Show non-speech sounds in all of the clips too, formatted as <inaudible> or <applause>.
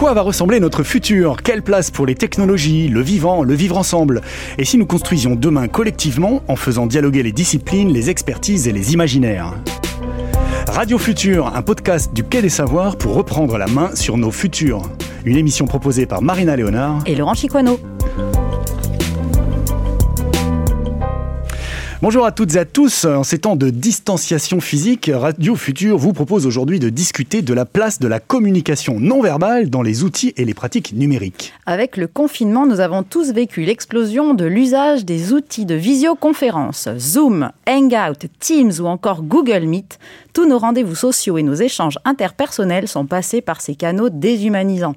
quoi va ressembler notre futur? Quelle place pour les technologies, le vivant, le vivre ensemble? Et si nous construisions demain collectivement en faisant dialoguer les disciplines, les expertises et les imaginaires? Radio Futur, un podcast du Quai des Savoirs pour reprendre la main sur nos futurs. Une émission proposée par Marina Léonard et Laurent Chiquano. Bonjour à toutes et à tous. En ces temps de distanciation physique, Radio Futur vous propose aujourd'hui de discuter de la place de la communication non verbale dans les outils et les pratiques numériques. Avec le confinement, nous avons tous vécu l'explosion de l'usage des outils de visioconférence, Zoom, Hangout, Teams ou encore Google Meet. Tous nos rendez-vous sociaux et nos échanges interpersonnels sont passés par ces canaux déshumanisants.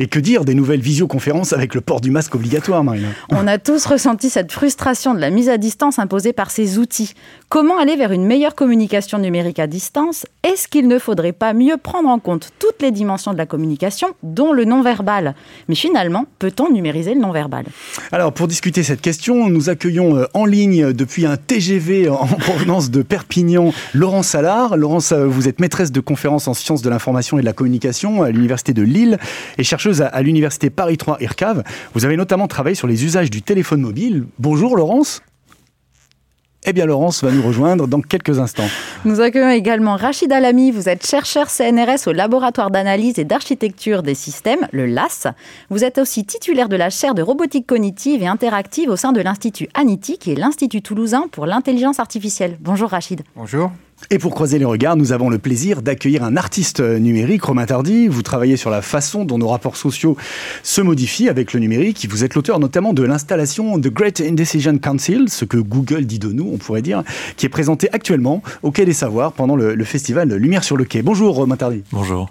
Et que dire des nouvelles visioconférences avec le port du masque obligatoire, Marina On a tous ressenti cette frustration de la mise à distance imposée par ces outils. Comment aller vers une meilleure communication numérique à distance? Est-ce qu'il ne faudrait pas mieux prendre en compte toutes les dimensions de la communication, dont le non-verbal? Mais finalement, peut-on numériser le non-verbal? Alors, pour discuter cette question, nous accueillons euh, en ligne depuis un TGV en <laughs> provenance de Perpignan Laurence Salard. Laurence, euh, vous êtes maîtresse de conférences en sciences de l'information et de la communication à l'Université de Lille et chercheuse à, l'université Paris 3 IRCAV. Vous avez notamment travaillé sur les usages du téléphone mobile. Bonjour Laurence. Eh bien, Laurence va nous rejoindre dans quelques instants. Nous accueillons également Rachid Alami. Vous êtes chercheur CNRS au laboratoire d'analyse et d'architecture des systèmes, le LAS. Vous êtes aussi titulaire de la chaire de robotique cognitive et interactive au sein de l'Institut ANITI, qui est l'Institut toulousain pour l'intelligence artificielle. Bonjour Rachid. Bonjour. Et pour croiser les regards, nous avons le plaisir d'accueillir un artiste numérique, Romain Tardy. Vous travaillez sur la façon dont nos rapports sociaux se modifient avec le numérique. Vous êtes l'auteur notamment de l'installation The Great Indecision Council, ce que Google dit de nous, on pourrait dire, qui est présenté actuellement au Quai des Savoirs pendant le, le festival Lumière sur le Quai. Bonjour Romain Tardy. Bonjour.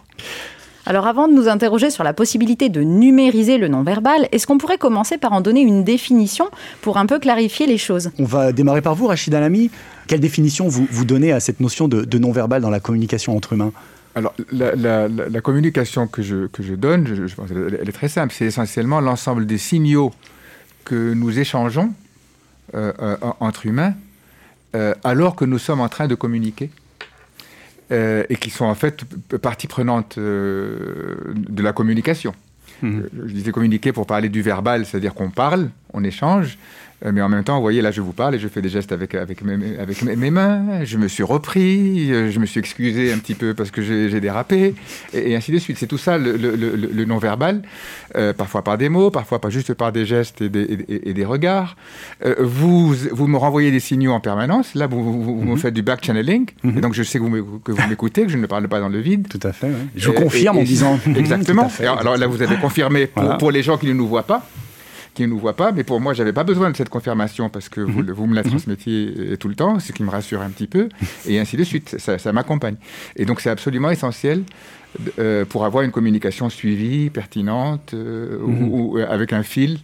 Alors avant de nous interroger sur la possibilité de numériser le non-verbal, est-ce qu'on pourrait commencer par en donner une définition pour un peu clarifier les choses? On va démarrer par vous, Rachid Alami. Quelle définition vous, vous donnez à cette notion de, non-verbal dans la communication entre humains? Alors, la, communication que je, que je donne, je, pense elle est très simple. C'est essentiellement l'ensemble des signaux que nous échangeons euh, euh, entre humains euh, alors que nous sommes en train de communiquer. et qui sont en fait partie prenante de la communication. Mmh. Je disais communiquer pour parler du verbal, c'est-à-dire qu'on parle, on échange, mais en même temps, vous voyez, là, je vous parle et je fais des gestes avec, avec, mes, avec mes, mains. Je me suis repris, euh, je me suis excusé un petit peu parce que j'ai dérapé, et, ainsi de suite. C'est tout ça, le, non-verbal, euh, parfois par des mots, parfois pas juste par des gestes et des, et, des regards. vous, vous me renvoyez des signaux en permanence. Là, vous, vous, me mhm. faites du back-channeling, mhm. et donc je sais que vous m'écoutez, que je ne parle pas dans le vide. Tout à fait, Je confirme en disant... <laughs> Exactement. <laughs> alors, là, vous avez confirmé pour, pour les gens qui ne nous voient pas qui ne nous voit pas. Mais pour moi, j'avais pas besoin de cette confirmation parce que vous, mhm. me la mhm. transmettiez euh, tout le temps, ce qui me rassure un petit peu, <laughs> et ainsi de suite. Ça, m'accompagne. Et donc, c'est absolument essentiel euh, pour avoir une communication suivie, pertinente, euh, ou, mhm. avec un fil.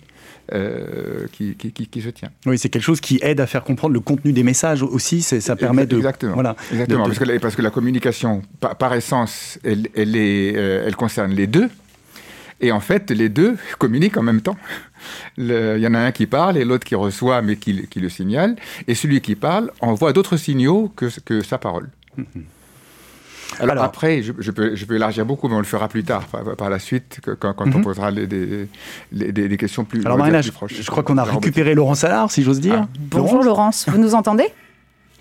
qui, qui, se tient. Oui, c'est quelque chose qui aide à faire comprendre le contenu des messages aussi. Ça permet de. Exactement. Voilà, Exactement. Parce, que, parce, que, la communication, par, essence, elle, elle, est, elle concerne les deux. Et en fait, les deux <laughs> communiquent en même temps. Il y en a un qui parle et l'autre qui reçoit, mais qui, le signale. Et celui qui parle envoie d'autres signaux que, que sa parole. <laughs> Alors, après, je, peux, je, peux, élargir beaucoup, mais on le fera plus tard, par, la suite, quand, on mhm. posera des, des, questions plus, Alors, Marina, je, je, crois qu'on a récupéré Laurence Salard, si j'ose dire. Ah. Bonjour Laurence, <laughs> vous nous entendez?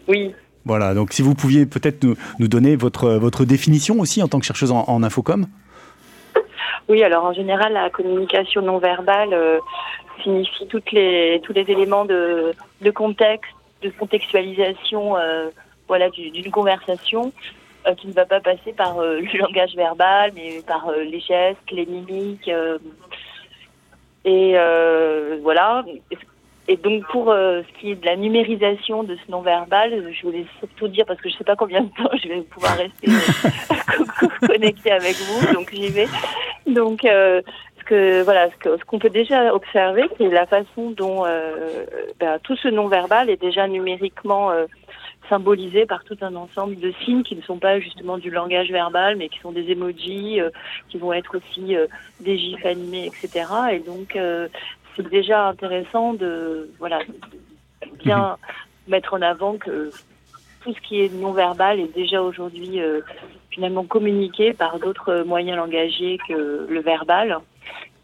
Oui. Voilà, donc si vous pouviez peut-être nous, nous, donner votre, votre définition aussi en tant que chercheuse en, en infocom. Oui, alors en général, la communication non verbale euh, signifie toutes les, tous les éléments de, de contexte, de contextualisation euh, voilà, d'une conversation euh, qui ne va pas passer par le langage verbal, mais par les gestes, les mimiques. et voilà. Et donc pour ce qui est de la numérisation de ce non-verbal, je voulais surtout dire, parce que je ne sais pas combien de temps <laughs> je vais pouvoir rester <laughs> connecté avec vous, donc j'y vais. Donc, euh, ce que voilà, ce qu'on peut déjà observer, c'est la façon dont euh, ben, tout ce non-verbal est déjà numériquement euh, symbolisé par tout un ensemble de signes qui ne sont pas justement du langage verbal, mais qui sont des emojis, qui vont être aussi des gifs animés, etc. Et donc, c'est déjà intéressant de voilà bien mhm. mettre en avant que tout ce qui est non verbal est déjà aujourd'hui finalement communiquer par d'autres moyens langagiers que le verbal.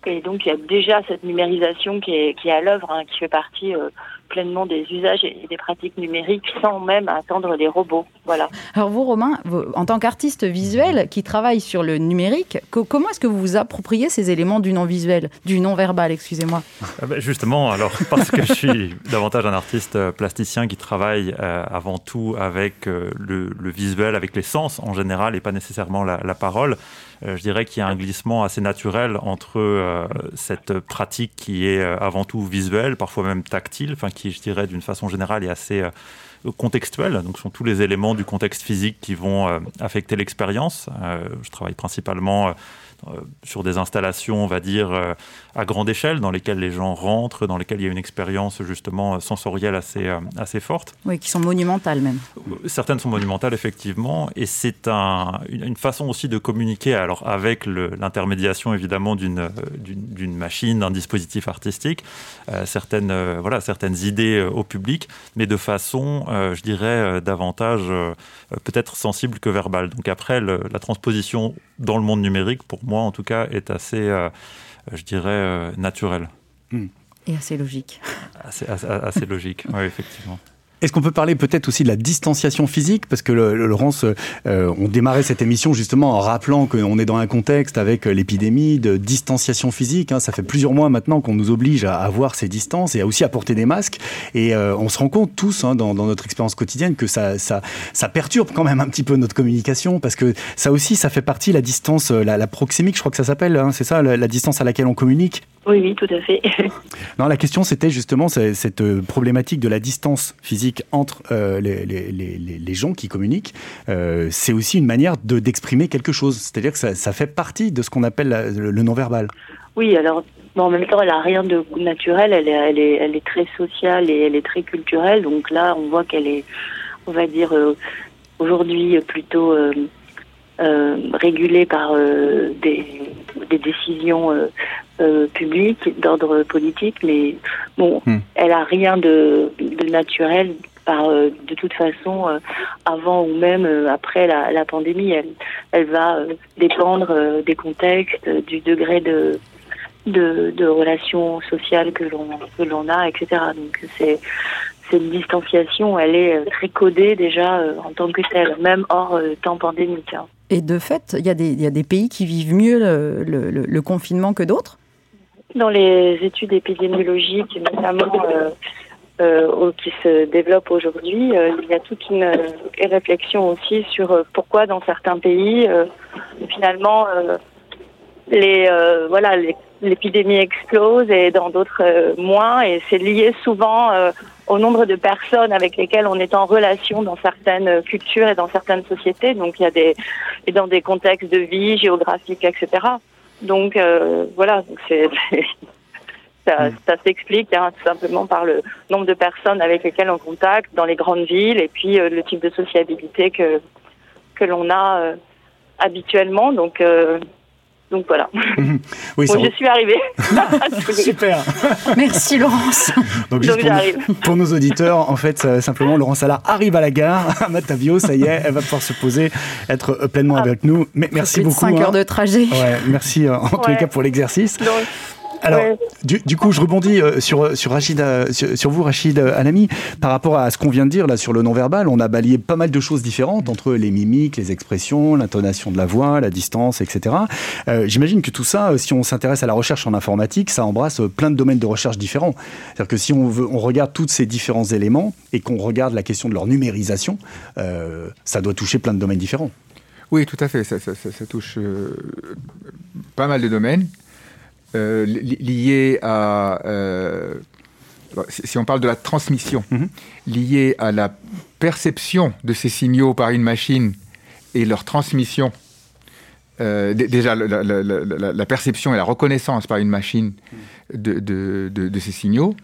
Et donc il y a déjà cette numérisation qui est, qui est à l'œuvre, hein, qui fait partie euh, pleinement des usages et des pratiques numériques sans même attendre les robots. Voilà. Alors vous, Romain, en tant qu'artiste visuel qui travaille sur le numérique, comment est-ce que vous vous appropriez ces éléments du non-visuel, du non-verbal, excusez-moi ah ben, Justement, alors <laughs> parce que je suis davantage un artiste euh, plasticien qui travaille euh, avant tout avec euh, le, visuel, avec les sens en général et pas nécessairement la, la parole. je dirais qu'il y a un glissement assez naturel entre cette pratique qui est avant tout visuelle, parfois même tactile, enfin qui, je dirais, d'une façon générale, est assez euh, contextuel. Donc, ce sont tous les éléments du contexte physique qui vont euh, affecter l'expérience. Euh, je travaille principalement sur des installations, on va dire, à grande échelle, dans lesquelles les gens rentrent, dans lesquelles il y a une expérience justement sensorielle assez, euh, assez forte. Oui, qui sont monumentales même. Certaines sont monumentales, effectivement, et c'est un, une façon aussi de communiquer, alors avec l'intermédiation évidemment d'une machine, d'un dispositif artistique, euh, certaines, euh, voilà, certaines idées au public, mais de façon, je dirais, davantage peut-être sensible que verbale. Donc après, la transposition dans le monde numérique, pour moi en tout cas, est assez je dirais, euh, naturel. Et assez logique. Assez, assez logique, <laughs> oui, effectivement. Est-ce qu'on peut parler peut-être aussi de la distanciation physique? Parce que Laurence, euh, on démarrait cette émission justement en rappelant qu'on est dans un contexte avec l'épidémie de distanciation physique. Hein. Ça fait plusieurs mois maintenant qu'on nous oblige à avoir ces distances et aussi à porter des masques. Et euh, on se rend compte tous hein, dans, notre expérience quotidienne que ça, perturbe quand même un petit peu notre communication parce que ça aussi, ça fait partie la distance, la, la proxémique, je crois que ça s'appelle, hein, c'est ça, la distance à laquelle on communique oui, oui, tout à fait. <laughs> non, la question, c'était justement cette euh, problématique de la distance physique entre euh, les, les, les, gens qui communiquent. Euh, c'est aussi une manière d'exprimer quelque chose. C'est-à-dire que ça, ça, fait partie de ce qu'on appelle le, non-verbal. Oui, alors en même temps, elle n'a rien de naturel. Elle est, elle, est, elle est très sociale et elle est très culturelle. Donc là, on voit qu'elle est, on va dire, aujourd'hui plutôt régulée par des, des décisions euh, publique, d'ordre politique, mais bon, hmm. elle a rien de, de naturel. Par, euh, de toute façon, euh, avant ou même après la, la, pandémie, elle, elle va dépendre des contextes, du degré de, de, de relations sociales que l'on que l'on a, etc. Donc c'est c'est une distanciation, elle est très codée déjà en tant que telle, même hors temps pandémique. Hein. Et de fait, il y, a des, y a des pays qui vivent mieux le, le, le confinement que d'autres? Dans les études épidémiologiques, notamment euh, euh, qui se développent aujourd'hui, euh, il y a toute une, réflexion aussi sur pourquoi dans certains pays, finalement, les voilà l'épidémie explose et dans d'autres moins, et c'est lié souvent au nombre de personnes avec lesquelles on est en relation dans certaines cultures et dans certaines sociétés. Donc il y a des et dans des contextes de vie géographiques, etc. Donc euh, voilà, c'est <laughs> ça, mm. ça s'explique hein, tout simplement par le nombre de personnes avec lesquelles on contacte dans les grandes villes et puis euh, le type de sociabilité que que l'on a euh, habituellement. Donc donc voilà. <laughs> Oui, bon, je suis arrivée. <laughs> Super. Merci Laurence. Donc, juste pour, pour, nos auditeurs, en fait, simplement, Laurence Allard arrive à la gare <laughs> à Matavio, ça y est, elle va pouvoir se poser, être euh, pleinement ah. avec nous. Mais merci beaucoup. 5 hein. heures de trajet. Ouais, merci euh, en tous les cas pour l'exercice. Alors, du, coup, je rebondis euh, sur, sur, Rachid, euh, sur, vous, Rachid euh, Alami, par rapport à ce qu'on vient de dire là sur le non-verbal. On a balayé pas mal de choses différentes entre les mimiques, les expressions, l'intonation de la voix, la distance, etc. J'imagine que tout ça, si on s'intéresse à la recherche en informatique, ça embrasse plein de domaines de recherche différents. C'est-à-dire que si on, veut, on regarde tous ces différents éléments et qu'on regarde la question de leur numérisation, ça doit toucher plein de domaines différents. Oui, tout à fait. Ça, ça touche pas mal de domaines. Euh, lié à... Euh, si on parle de la transmission, mhm. liée à la perception de ces signaux par une machine et leur transmission, euh, déjà la, perception et la reconnaissance par une machine de, de, ces signaux,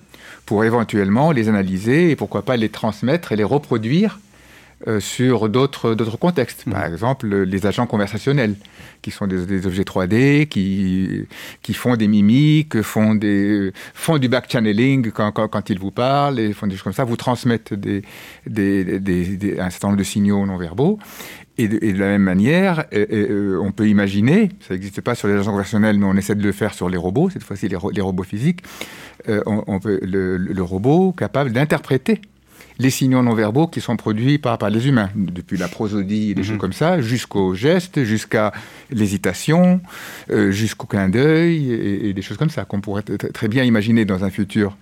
pour éventuellement les analyser et pourquoi pas les transmettre et les reproduire euh, sur d'autres contextes. Par mmh. exemple, les agents conversationnels, qui sont des, objets 3D, qui, qui font des mimiques, font, des, font du back-channeling quand, quand, ils vous parlent, et font des choses comme ça, vous transmettent des, des, un certain nombre de signaux non verbaux. Et de, la même manière, on peut imaginer, ça n'existe pas sur les agents conversationnels, mais on essaie de le faire sur les robots, cette fois-ci les, robots physiques, on, peut, le, robot capable d'interpréter les signaux non verbaux qui sont produits par, par les humains, depuis la prosodie et des choses mhm. comme ça, jusqu'aux gestes, jusqu'à l'hésitation, euh, jusqu'au clin d'œil et, des choses comme ça qu'on pourrait très bien imaginer dans un futur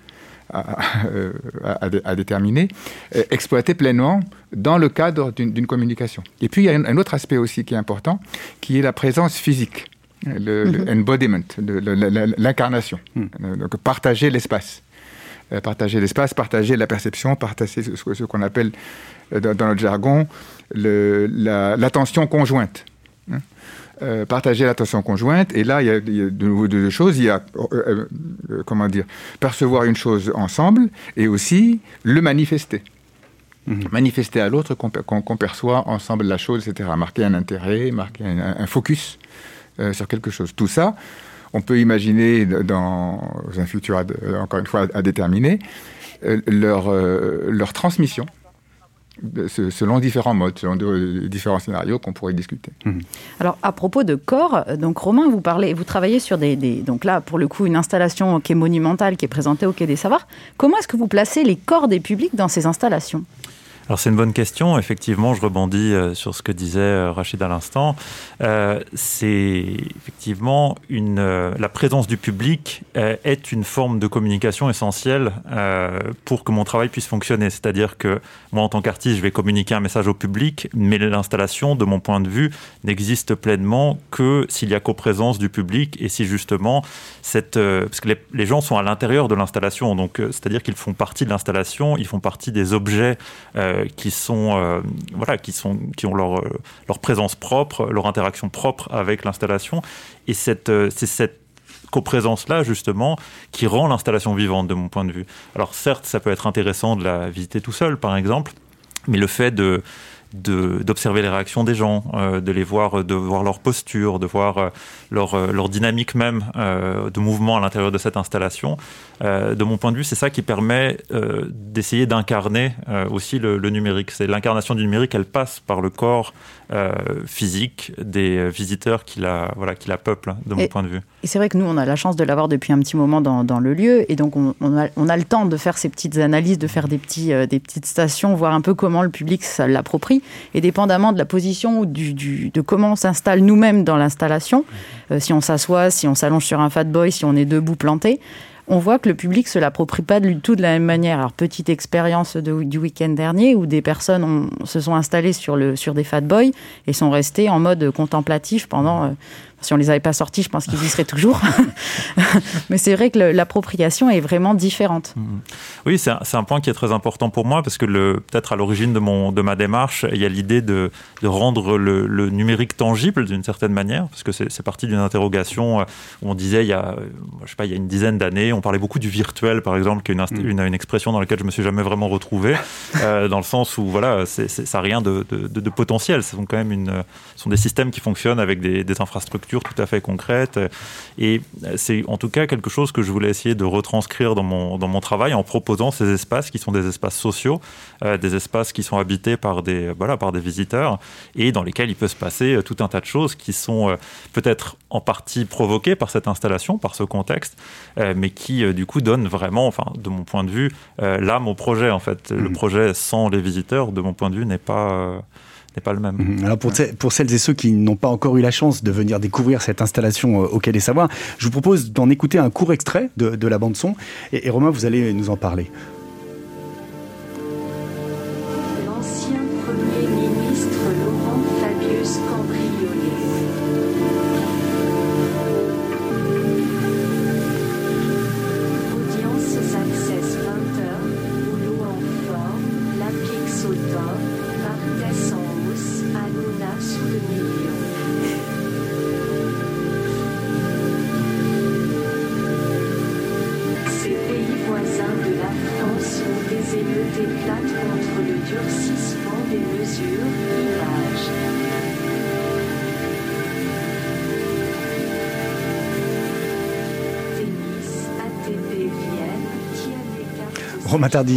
à, déterminer, euh, exploiter pleinement dans le cadre d'une communication. Et puis il y a un, autre aspect aussi qui est important, qui est la présence physique, l'embodiment, mhm. l'incarnation, mhm. donc partager l'espace. Euh, partager l'espace, partager la perception, partager ce, qu'on appelle euh, dans, notre jargon l'attention conjointe. Hein. Euh, partager l'attention conjointe. Et là, il y a, de nouveau deux choses. Il y a, comment dire, percevoir une chose ensemble et aussi le manifester. Mhm. Manifester à l'autre qu'on perçoit ensemble la chose, etc. Marquer un intérêt, marquer un, focus sur quelque chose. Tout ça, on peut imaginer dans un futur, encore une fois, à déterminer, euh, leur, euh, leur transmission selon différents modes, selon différents scénarios qu'on pourrait discuter. Mhm. Alors à propos de corps, donc Romain, vous parlez, vous travaillez sur des, donc là pour le coup une installation qui est monumentale, qui est présentée au Quai des Savoirs. Comment est-ce que vous placez les corps des publics dans ces installations? Alors c'est une bonne question. Effectivement, je rebondis euh, sur ce que disait euh, Rachid à l'instant. Euh, c'est effectivement une, la présence du public est une forme de communication essentielle pour que mon travail puisse fonctionner. C'est-à-dire que moi, en tant qu'artiste, je vais communiquer un message au public, mais l'installation, de mon point de vue, n'existe pleinement que s'il y a coprésence du public et si justement cette, parce que les, les gens sont à l'intérieur de l'installation, donc c'est-à-dire qu'ils font partie de l'installation, ils font partie des objets qui sont euh, voilà qui sont qui ont leur euh, leur présence propre, leur interaction propre avec l'installation et cette euh, c'est cette coprésence-là, justement, qui rend l'installation vivante, de mon point de vue. Alors certes, ça peut être intéressant de la visiter tout seul, par exemple, mais le fait de d'observer les réactions des gens, de les voir, de voir leur posture, de voir leur, leur dynamique même de mouvement à l'intérieur de cette installation. Euh, de mon point de vue, c'est ça qui permet euh, d'essayer d'incarner euh, aussi le, numérique. C'est l'incarnation du numérique, elle passe par le corps physique des visiteurs qui la, voilà, qui la peuplent, de mon point de vue. Et c'est vrai que nous, on a la chance de l'avoir depuis un petit moment dans, le lieu, et donc on, a, le temps de faire ces petites analyses, de faire des, des petites stations, voir un peu comment le public l'approprie, et dépendamment de la position ou de comment on s'installe nous-mêmes dans l'installation, si on s'assoit, si on s'allonge sur un fat boy, si on est debout planté, on voit que le public se l'approprie pas du tout de la même manière. Alors, petite expérience du week-end dernier où des personnes se sont installées sur, sur des fat boys et sont restées en mode contemplatif pendant euh, si on les avait pas sortis, je pense qu'ils y seraient toujours. <laughs> Mais c'est vrai que l'appropriation est vraiment différente. Mm-hmm. Oui, c'est un, point qui est très important pour moi parce que peut-être à l'origine de, mon, de ma démarche, il y a l'idée de, rendre le, numérique tangible d'une certaine manière parce que c'est parti d'une interrogation euh, où on disait il y a, je sais pas, il y a une dizaine d'années, on parlait beaucoup du virtuel par exemple, qui est une, mm. une, expression dans laquelle je me suis jamais vraiment retrouvé, <laughs> euh, dans le sens où voilà, ça n'a rien de, potentiel. Ce sont quand même une, sont des systèmes qui fonctionnent avec des infrastructures tout à fait concrète. Et c'est en tout cas quelque chose que je voulais essayer de retranscrire dans mon, dans mon travail en proposant ces espaces qui sont des espaces sociaux, euh, des espaces qui sont habités par des, voilà, par des visiteurs et dans lesquels il peut se passer euh, tout un tas de choses qui sont euh, peut-être en partie provoquées par cette installation, par ce contexte, mais qui du coup donnent vraiment, enfin, de mon point de vue, l'âme au projet. En fait, le mmh. projet sans les visiteurs, de mon point de vue, n'est pas n'est pas le même. Mhm. Alors pour, pour, celles et ceux qui n'ont pas encore eu la chance de venir découvrir cette installation euh, au Quai des Savoirs, je vous propose d'en écouter un court extrait de, de la bande son. Et, et Romain, vous allez nous en parler.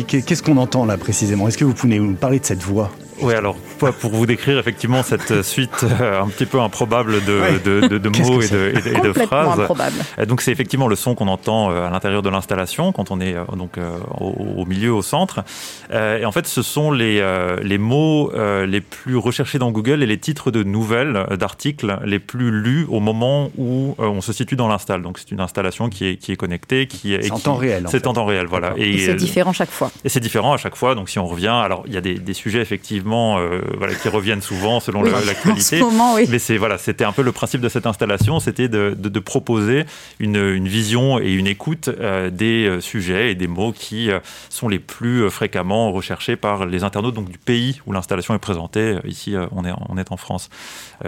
Qu'est-ce qu'on entend là précisément? Est-ce que vous pouvez nous parler de cette voix? Oui, alors pour vous décrire effectivement cette suite euh, un petit peu improbable de, de, <laughs> mots et de, et de phrases. Improbable. Donc c'est effectivement le son qu'on entend à l'intérieur de l'installation quand on est donc au, milieu, au centre. Et en fait, ce sont les, les mots les plus recherchés dans Google et les titres de nouvelles, d'articles les plus lus au moment où on se situe dans l'install. Donc c'est une installation qui est, qui est connectée, qui est en temps réel. C'est en temps réel, voilà. Et, c'est différent chaque fois. Et c'est différent à chaque fois. Donc si on revient, alors il y a des, des sujets effectivement voilà, qui reviennent souvent selon l'actualité. Oui. Mais c'est voilà, c'était un peu le principe de cette installation, c'était de, de, proposer une, une, vision et une écoute euh, des euh, sujets et des mots qui euh, sont les plus fréquemment recherchés par les internautes donc du pays où l'installation est présentée. Ici, on est on est en France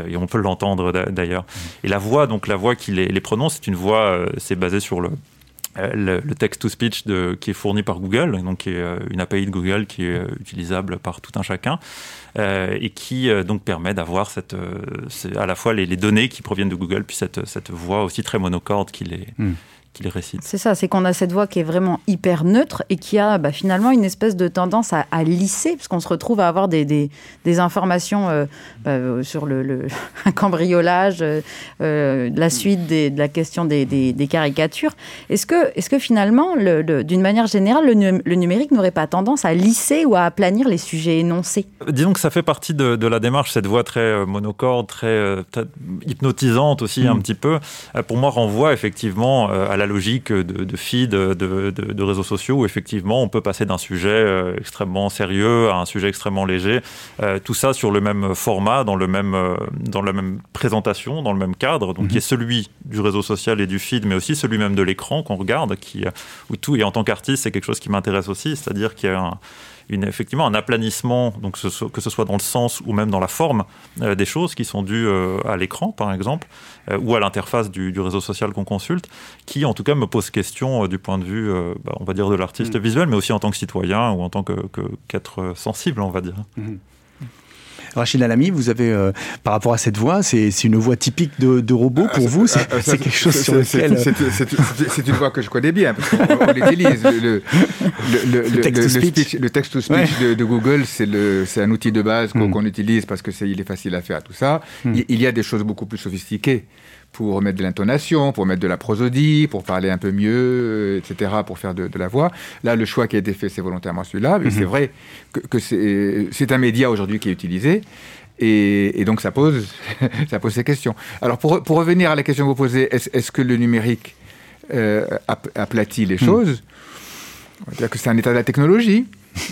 et on peut l'entendre d'ailleurs. Mmh. Et la voix, donc la voix qui les, les prononce, c'est une voix, c'est basé sur le le, text-to-speech qui est fourni par Google, donc qui est une API de Google qui est utilisable par tout un chacun. Euh, et qui euh, donc permet d'avoir cette, euh, à la fois les, données qui proviennent de Google, puis cette, cette voix aussi très monocorde qui les, hmm les récite. C'est ça, c'est qu'on a cette voix qui est vraiment hyper neutre et qui a bah, finalement une espèce de tendance à, lisser, parce qu'on se retrouve à avoir des, des, informations euh, bah, sur le, <laughs> cambriolage, euh, euh, la suite de la question des, des caricatures. Est-ce que, est que finalement, d'une manière générale, le, numérique n'aurait pas tendance à lisser ou à aplanir les sujets énoncés? Disons que ça fait partie de, la démarche, cette voix très monocorde, très, hypnotisante aussi un mm. petit peu, pour moi renvoie effectivement à la logique de, de feed de, de, réseaux sociaux où effectivement on peut passer d'un sujet euh, extrêmement sérieux à un sujet extrêmement léger. Euh, tout ça sur le même format, dans, le même, euh, dans la même présentation, dans le même cadre, donc qui est mhm. celui du réseau social et du feed, mais aussi celui même de l'écran qu'on regarde, qui, où tout, et en tant qu'artiste, c'est quelque chose qui m'intéresse aussi, c'est-à-dire qu'il y a un une, effectivement un aplanissement, donc que ce soit dans le sens ou même dans la forme euh, des choses qui sont dues euh, à l'écran, par exemple, ou à l'interface du, réseau social qu'on consulte, qui en tout cas me pose question du point de vue, bah, on va dire, de l'artiste mm. visuel, mais aussi en tant que citoyen ou en tant qu'être sensible, on va dire. Mm. Rachid Alami, vous avez, euh, par rapport à cette voix, c'est une voix typique de, robot pour vous C'est quelque chose sur lequel... C'est une voix que je connais bien, parce qu'on l'utilise. Le, le, text-to-speech de, Google, c'est un outil de base qu'on hmm. utilise parce qu'il est, est facile à faire, tout ça. Hmm. Il y a des choses beaucoup plus sophistiquées pour mettre de l'intonation, pour mettre de la prosodie, pour parler un peu mieux, etc., pour faire de, la voix. Là, le choix qui a été fait, c'est volontairement celui-là. Mais c'est mhm. vrai que, c'est un média aujourd'hui qui est utilisé. Et, donc, ça pose, <laughs> ça pose ces questions. Alors, pour, pour, revenir à la question que vous posez, est-ce que le numérique euh, aplatit les mhm. choses? On va dire que c'est un état de la technologie.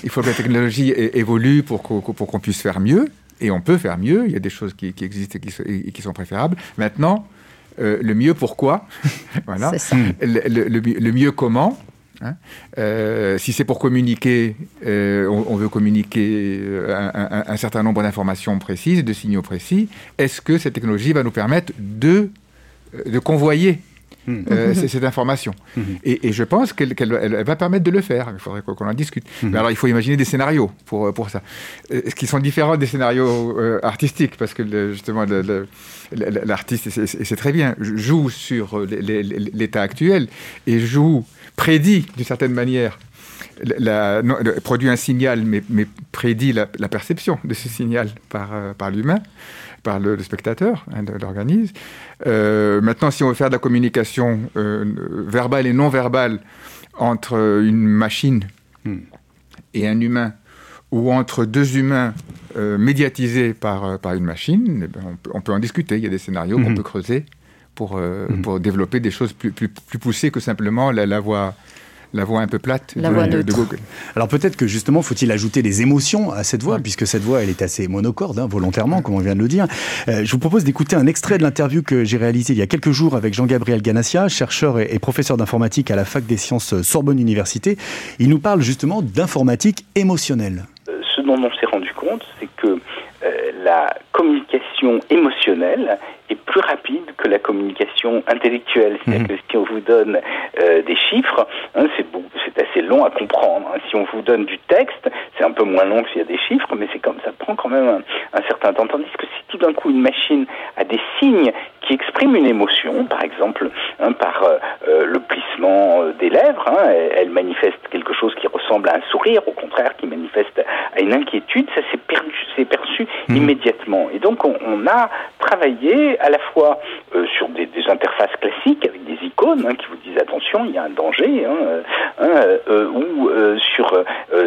Il faut que la technologie évolue pour qu'on puisse faire mieux. Et on peut faire mieux. Il y a des choses qui, existent et qui sont préférables. Maintenant, euh, le mieux pourquoi, <laughs> voilà. Le, mieux comment. Hein. Euh, si c'est pour communiquer, euh, on, veut communiquer un, certain nombre d'informations précises, de signaux précis. Est-ce que cette technologie va nous permettre de, de convoyer Hmm. Euh, cette information. Hmm. Et, je pense qu'elle va permettre de le faire. Il faudrait qu'on en discute. Hmm. Mais alors, il faut imaginer des scénarios pour, pour ça, euh, qui sont différents des scénarios euh, artistiques, parce que justement, l'artiste, et c'est très bien, joue sur l'état actuel et joue, prédit d'une certaine manière la, produit un signal, mais, mais prédit la, perception de ce signal par, par l'humain par le, spectateur, hein, de l'organisme. Euh, maintenant, si on veut faire de la communication euh, verbale et non verbale entre une machine hmm. et un humain, ou entre deux humains euh, médiatisés par, par une machine, eh ben, on, peut, en discuter. Il y a des scénarios qu'on hmm. peut creuser pour, hmm. pour développer des choses plus, plus, plus poussées que simplement la, la voix la voix un peu plate de, Google. Alors peut-être que justement, faut-il ajouter des émotions à cette voix, puisque cette voix, elle est assez monocorde, hein, volontairement, comme on vient de le dire. Euh, je vous propose d'écouter un extrait de l'interview que j'ai réalisé il y a quelques jours avec Jean-Gabriel Ganassia, chercheur et, professeur d'informatique à la Fac des sciences Sorbonne Université. Il nous parle justement d'informatique émotionnelle. Euh, ce dont on s'est rendu compte, c'est que euh, la communication émotionnelle est plus rapide que la communication intellectuelle. C'est-à-dire mhm. que si on vous donne euh, des chiffres, hein, c'est assez long à comprendre. Hein. Si on vous donne du texte, c'est un peu moins long que s'il y a des chiffres, mais c'est comme ça prend quand même un, certain temps. Tandis que si tout d'un coup une machine a des signes qui expriment une émotion, par exemple hein, par euh, euh, le plissement mouvement des lèvres. Hein. Elle, manifeste quelque chose qui ressemble à un sourire, au contraire, qui manifeste à une inquiétude. Ça s'est perdu, c'est perçu mmh. immédiatement. Et donc on, on, a travaillé à la fois sur des, des, interfaces classiques avec des icônes hein, qui vous disent attention, il y a un danger, hein, ou sur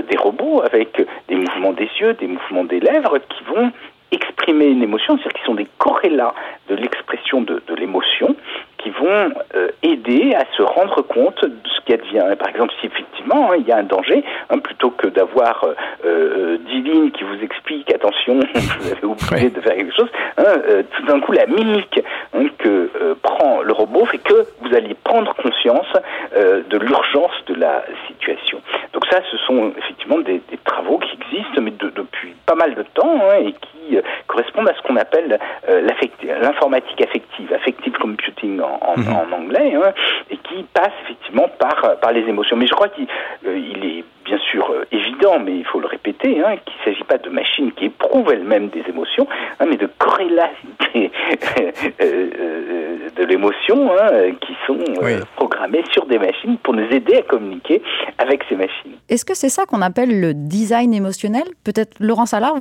des robots avec des mouvements des yeux, des mouvements des lèvres qui vont exprimer une émotion, c'est-à-dire qui sont des corrélats de l'expression de, de l'émotion, qui vont euh, aider à se rendre compte de ce qui advient. Par exemple, si effectivement hein, il y a un danger, hein, plutôt que d'avoir euh, euh, dix lignes qui vous expliquent attention, <laughs> vous avez oublié de faire quelque chose, hein, tout d'un coup la mimique que prend le robot fait que vous allez prendre conscience de l'urgence de la situation. Donc ça, ce sont effectivement des, des travaux qui existent, mais de, depuis pas mal de temps et qui correspondent à ce qu'on appelle l'informatique affective, affective computing en, mhm. en, anglais, hein, et qui passe effectivement par, par les émotions. Mais je crois qu'il euh, est bien sûr euh, évident, mais il faut le répéter, hein, qu'il ne s'agit pas de machines qui éprouvent elles-mêmes des émotions, hein, mais de corrélation <laughs> euh, de l'émotion qui sont programmées sur des machines pour nous aider à communiquer avec ces machines. Est-ce que c'est ça qu'on appelle le design émotionnel? Peut-être Laurence Allard?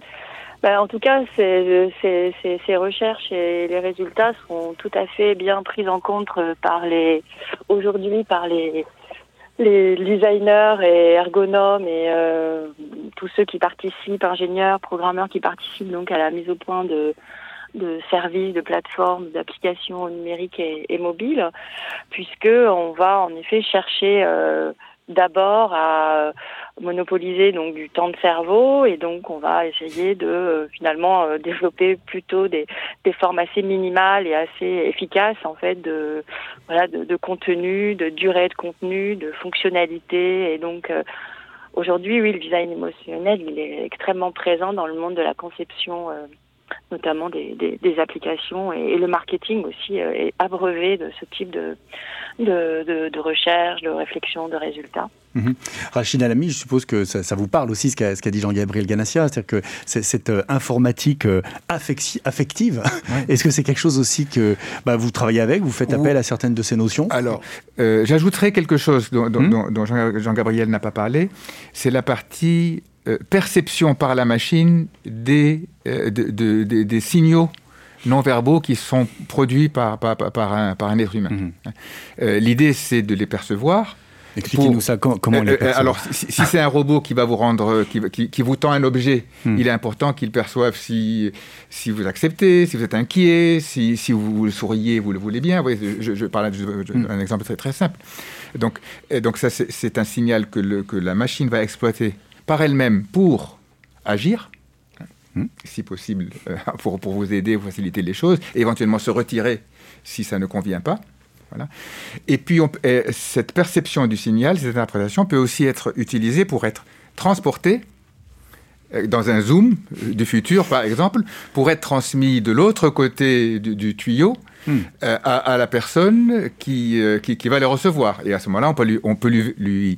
Bah, en tout cas, ces, recherches et les résultats sont tout à fait bien pris en compte euh, par les aujourd'hui par les designers et ergonomes et euh, tous ceux qui participent, ingénieurs, programmeurs qui participent donc à la mise au point de services, de plateformes, d'applications numériques et, et, mobiles, puisque on va en effet chercher euh, d'abord à monopoliser donc du temps de cerveau. Et donc on va essayer de euh, finalement euh, développer plutôt des, des formes assez minimales et assez efficaces en fait de voilà de, contenu, de durée de contenu, de fonctionnalité. Et donc euh, aujourd'hui oui le design émotionnel il est extrêmement présent dans le monde de la conception notamment des, des, applications et, le marketing aussi est abreuvé de ce type de, de, de recherche, de réflexion, de résultats. Mhm. Rachid Alami, je suppose que ça, vous parle aussi ce qu'a dit Jean-Gabriel Ganassia, c'est-à-dire que cette euh, informatique euh, affective, <laughs> est-ce que c'est quelque chose aussi que bah, vous travaillez avec, vous faites appel à certaines de ces notions? Alors, euh, j'ajouterais quelque chose dont, hmm Jean-Gabriel n'a pas parlé, c'est la partie perception par la machine des, des signaux non verbaux qui sont produits par, par, par, un, par un, être humain. Mhm. L'idée, c'est de les percevoir Expliquez-nous ça, comment, comment les euh, Alors, si, c'est un robot qui va vous rendre, qui, qui, vous tend un objet, hmm. il est important qu'il perçoive si, si vous acceptez, si vous êtes inquiet, si, si vous souriez, vous le voulez bien. Vous voyez, je, je parle d'un hmm. exemple très, très simple. Donc, donc ça, c'est un signal que, le, que la machine va exploiter par elle-même pour agir, si possible, euh, pour, pour vous aider, vous faciliter les choses, et éventuellement se retirer si ça ne convient pas. Et puis, cette perception du signal, cette interprétation peut aussi être utilisée pour être transportée euh, dans un zoom euh, du futur, par exemple, pour être transmis de l'autre côté du, tuyau hmm. euh, à, la personne qui, qui, va le recevoir. Et à ce moment-là, on peut lui, on peut lui, lui,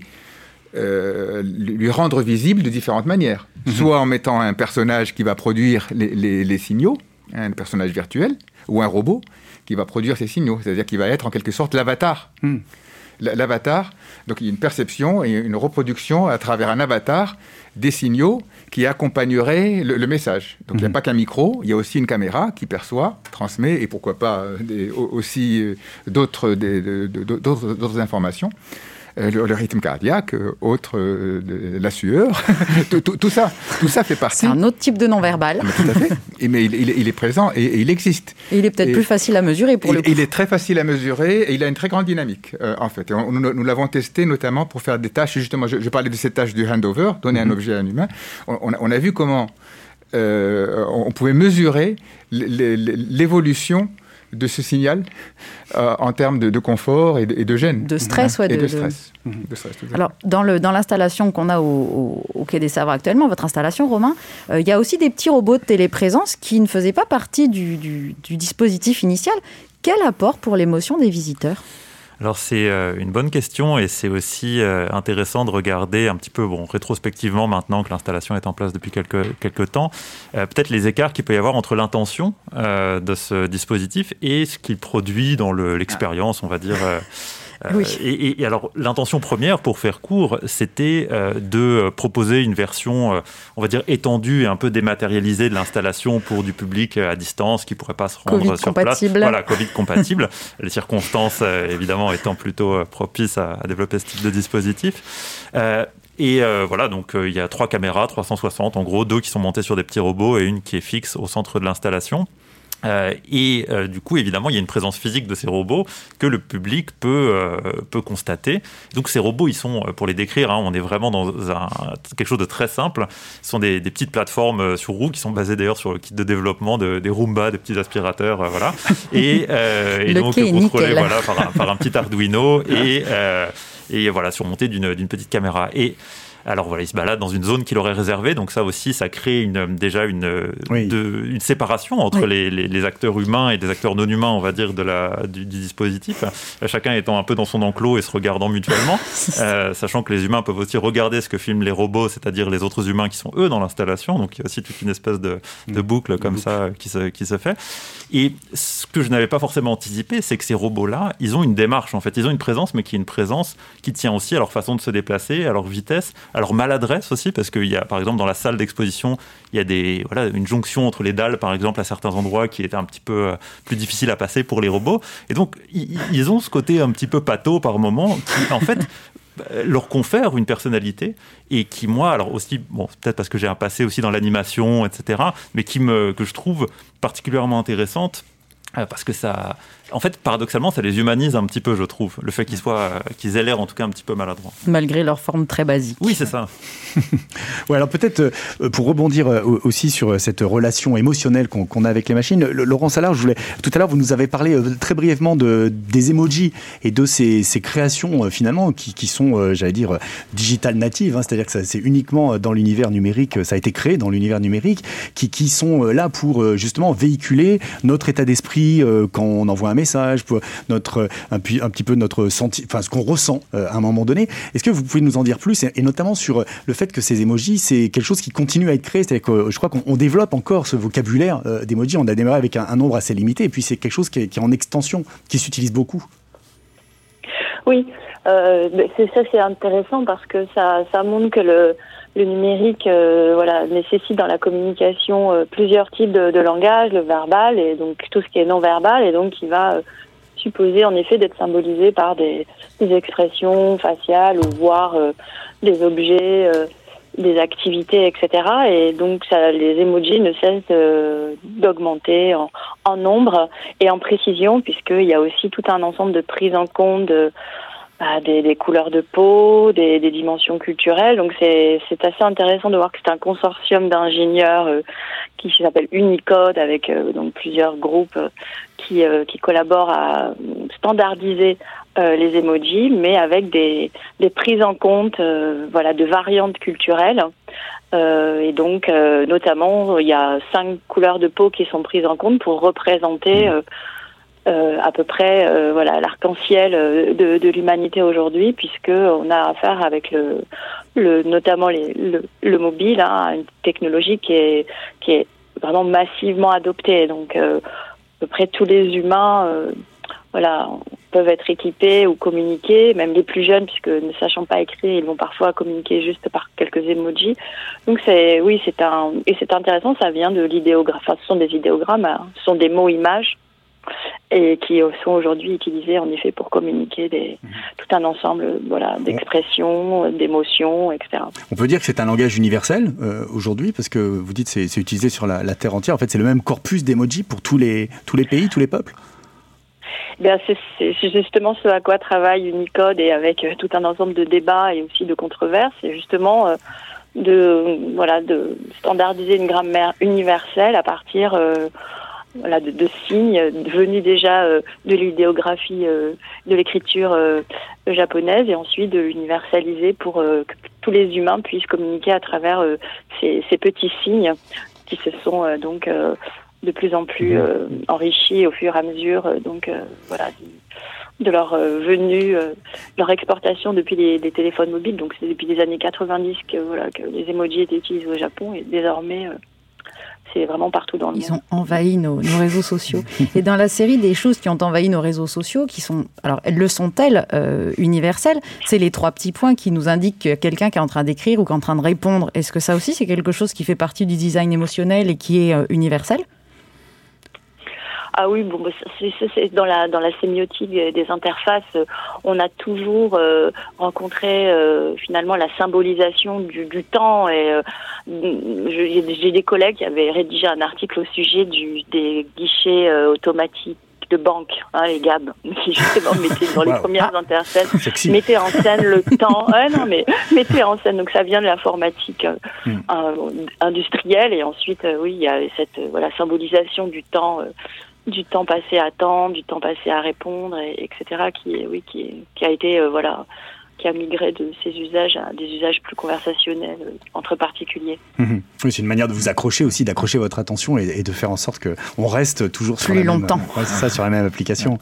lui rendre visible de différentes manières. Hmm. Soit en mettant un personnage qui va produire les, les signaux, un personnage virtuel, ou un robot, qui va produire ces signaux, c'est-à-dire qu'il va être en quelque sorte l'avatar. Hmm. L'avatar, donc il y a une perception et une reproduction à travers un avatar des signaux qui accompagneraient le, message. Donc il n'y a hmm. pas qu'un micro, il y a aussi une caméra qui perçoit, transmet et pourquoi pas euh, aussi euh, d'autres informations. Euh, le, rythme cardiaque, euh, autre euh, la sueur, <laughs> tout, ça, tout ça fait partie. C'est un autre type de non-verbal. Ah, tout à fait. <laughs> Et, mais il, est présent et, il existe. Et il est peut-être plus facile à mesurer pour le coup. Il est très facile à mesurer et il a une très grande dynamique en fait. nous, l'avons testé notamment pour faire des tâches, justement, je, parlais de cette tâche du handover, donner un mhm. objet à un humain. On, a vu comment on pouvait mesurer l'évolution de ce signal euh, en termes de, confort et de, gêne. De stress, ouais. Et de, stress. Mhm. Alors, dans, le, dans l'installation qu'on a au, Quai des Savoirs actuellement, votre installation, Romain, euh, il y a aussi des petits robots de téléprésence qui ne faisaient pas partie du, du dispositif initial. Quel apport pour l'émotion des visiteurs? Alors c'est euh, une bonne question et c'est aussi euh, intéressant de regarder un petit peu, bon, rétrospectivement maintenant que l'installation est en place depuis quelques, quelques temps, euh, peut-être les écarts qu'il peut y avoir entre l'intention de ce dispositif et ce qu'il produit dans l'expérience, on va dire. Et, alors, l'intention première, pour faire court, c'était de proposer une version, on va dire, étendue et un peu dématérialisée de l'installation pour du public à distance qui pourrait pas se rendre COVID sur compatible. place. Voilà, Covid compatible. <laughs> les circonstances, évidemment, étant plutôt propices à, à, développer ce type de dispositif. Et euh, voilà, donc euh, il y a trois caméras, 360 en gros, deux qui sont montées sur des petits robots et une qui est fixe au centre de l'installation. Euh, et euh, du coup, évidemment, il y a une présence physique de ces robots que le public peut, euh, peut constater. Donc ces robots, ils sont, pour les décrire, hein, on est vraiment dans un, quelque chose de très simple. Ce sont des, des petites plateformes sur roues qui sont basées d'ailleurs sur le kit de développement de, des Roomba, des petits aspirateurs, voilà. <laughs> Et, et donc contrôlés voilà, par, un, par un petit Arduino <laughs> et et voilà, surmonté d'une petite caméra. Et alors voilà, il se balade dans une zone qu'il aurait réservée, donc ça aussi, ça crée une, déjà une, de, une séparation entre les, les, acteurs humains et des acteurs non humains, on va dire, de la, du, dispositif, chacun étant un peu dans son enclos et se regardant mutuellement, <laughs> euh, sachant que les humains peuvent aussi regarder ce que filment les robots, c'est-à-dire les autres humains qui sont eux dans l'installation, donc il y a aussi toute une espèce de, de boucle comme ça qui se, qui se fait. Et ce que je n'avais pas forcément anticipé, c'est que ces robots-là, ils ont une démarche, en fait, ils ont une présence, mais qui est une présence qui tient aussi à leur façon de se déplacer, à leur vitesse, alors maladresse aussi, parce qu'il y a, par exemple, dans la salle d'exposition, il y a des, voilà, une jonction entre les dalles, par exemple, à certains endroits qui est un petit peu euh, plus difficile à passer pour les robots. Et donc, ils ont ce côté un petit peu pâteau par moment, qui, en fait, <laughs> leur confère une personnalité et qui moi alors aussi bon peut-être parce que j'ai un passé aussi dans l'animation etc mais qui me que je trouve particulièrement intéressante euh, parce que ça en fait, paradoxalement, ça les humanise un petit peu, je trouve, le fait qu'ils soient, euh, qu'ils aient l'air en tout cas un petit peu maladroits. Malgré leur forme très basique. Oui, c'est ça. <laughs> ouais, alors peut-être euh, pour rebondir euh, aussi sur cette relation émotionnelle qu'on a avec les machines, Laurent Salard, je voulais, tout à l'heure, vous nous avez parlé très brièvement de, des emojis et de ces, ces créations finalement qui, qui sont, j'allais dire, digital natives, hein, c'est-à-dire que c'est uniquement dans l'univers numérique, ça a été créé dans l'univers numérique, qui, qui sont là pour justement véhiculer notre état d'esprit quand on envoie un message, notre, un, un petit peu notre senti, enfin ce qu'on ressent euh, à un moment donné. Est-ce que vous pouvez nous en dire plus, et, notamment sur euh, le fait que ces emojis, c'est quelque chose qui continue à être créé, c'est-à-dire que euh, je crois qu'on développe encore ce vocabulaire d'emojis. On a démarré avec un, nombre assez limité, et puis c'est quelque chose qui est, en extension, qui s'utilise beaucoup. Oui, c'est ça, c'est intéressant parce que ça montre que le, le numérique voilà, nécessite dans la communication plusieurs types de, langage, le verbal et donc tout ce qui est non verbal, et donc il va supposer en effet d'être symbolisé par des, expressions faciales ou voire des objets, des activités, etc. Et donc les emojis ne cessent d'augmenter en, nombre et en précision puisqu'il y a aussi tout un ensemble de prises en compte bah, des, des, couleurs de peau, des, des dimensions culturelles. Donc c'est assez intéressant de voir que c'est un consortium d'ingénieurs euh, qui s'appelle Unicode avec euh, donc plusieurs groupes euh, qui, qui collaborent à standardiser les emojis, mais avec des, des prises en compte voilà de variantes culturelles. et donc notamment il y a cinq couleurs de peau qui sont prises en compte pour représenter euh, à peu près euh, voilà l'arc-en-ciel euh, de, de l'humanité aujourd'hui, puisque on a affaire avec le, le notamment le, le, mobile, hein, une technologie qui est qui est vraiment massivement adoptée. Donc à peu près tous les humains voilà, peuvent être équipés ou communiquer, même les plus jeunes, puisque ne sachant pas écrire, ils vont parfois communiquer juste par quelques emojis. Donc c'est, oui, c'est un, et c'est intéressant, ça vient de l'idéogramme, enfin, ce sont des idéogrammes, hein. ce sont des mots-images et qui sont aujourd'hui utilisés en effet pour communiquer des, mhm. tout un ensemble voilà, d'expressions, d'émotions, etc. On peut dire que c'est un langage universel euh, aujourd'hui parce que vous dites c'est c'est utilisé sur la, Terre entière. En fait, c'est le même corpus d'emoji pour tous les, tous les pays, tous les peuples? Eh c'est justement ce à quoi travaille Unicode et avec euh, tout un ensemble de débats et aussi de controverses. C'est justement euh, de, voilà, de standardiser une grammaire universelle à partir voilà, de, de, signes venus déjà euh, de l'idéographie euh, de l'écriture euh, japonaise et ensuite de l'universaliser pour que tous les humains puissent communiquer à travers ces, ces, petits signes qui se sont donc de plus en plus mmh. enrichis au fur et à mesure donc voilà de leur venue, leur exportation depuis les, les, téléphones mobiles. Donc c'est depuis les années 90 que voilà que les emojis étaient utilisés au Japon et désormais c'est vraiment partout dans le Ils monde. ont envahi nos, nos réseaux sociaux. Et dans la série des choses qui ont envahi nos réseaux sociaux, qui sont, alors elles le sont-elles euh, universelles? C'est les trois petits points qui nous indiquent quelqu'un qui est en train d'écrire ou qui est en train de répondre. Est-ce que ça aussi c'est quelque chose qui fait partie du design émotionnel et qui est euh, universel? Ah oui, bon, bah, c'est- dans la dans la sémiotique des interfaces, euh, on a toujours euh, rencontré euh, finalement la symbolisation du, du temps. Et euh, j'ai des collègues qui avaient rédigé un article au sujet du, des guichets euh, automatiques de banque, hein, les GAB, <laughs> qui justement <laughs> mettaient dans les Wow. premières interfaces Sexy. mettez en scène le <laughs> temps. Ouais, non, mais mettez en scène. Donc ça vient de l'informatique euh, Hmm. euh, industrielle et ensuite, euh, oui, il y a cette euh, voilà symbolisation du temps, euh, du temps passé à attendre, du temps passé à répondre, et, etc. Qui oui, qui, qui a été euh, voilà qui a migré de ces usages à des usages plus conversationnels euh, entre particuliers. Mhm. Oui, c'est une manière de vous accrocher aussi, d'accrocher votre attention et, et de faire en sorte que on reste toujours sur Plus la longtemps. Même, ouais, c'est ça, sur la même application.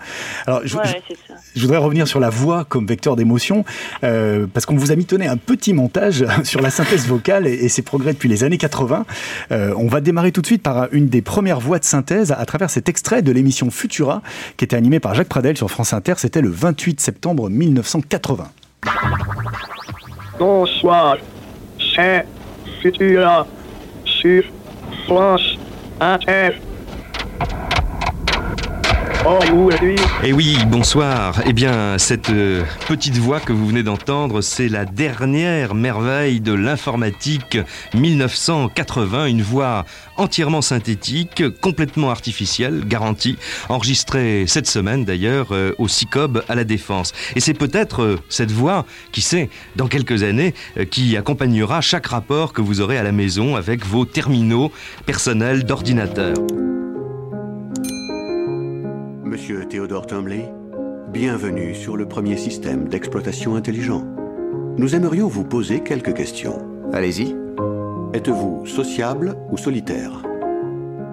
Alors, je, Ouais, je- ouais, c'est ça. je voudrais revenir sur la voix comme vecteur d'émotion, euh, parce qu'on vous a mitonné un petit montage <laughs> sur la synthèse vocale et, et ses progrès depuis les années 80. Euh, on va démarrer tout de suite par une des premières voix de synthèse à travers cet extrait de l'émission Futura, qui était animée par Jacques Pradel sur France Inter. C'était le 28 septembre 1980. Bonsoir, c'est Futura sur France Inter. Et oui, bonsoir. Eh bien, cette euh, petite voix que vous venez d'entendre, c'est la dernière merveille de l'informatique 1980, une voix entièrement synthétique, complètement artificielle, garantie, enregistrée cette semaine d'ailleurs euh, au CICOB à la Défense. Et c'est peut-être euh, cette voix, qui sait, dans quelques années, qui accompagnera chaque rapport que vous aurez à la maison avec vos terminaux personnels d'ordinateur. Bienvenue sur le premier système d'exploitation intelligent. Nous aimerions vous poser quelques questions. Allez-y. Êtes-vous sociable ou solitaire?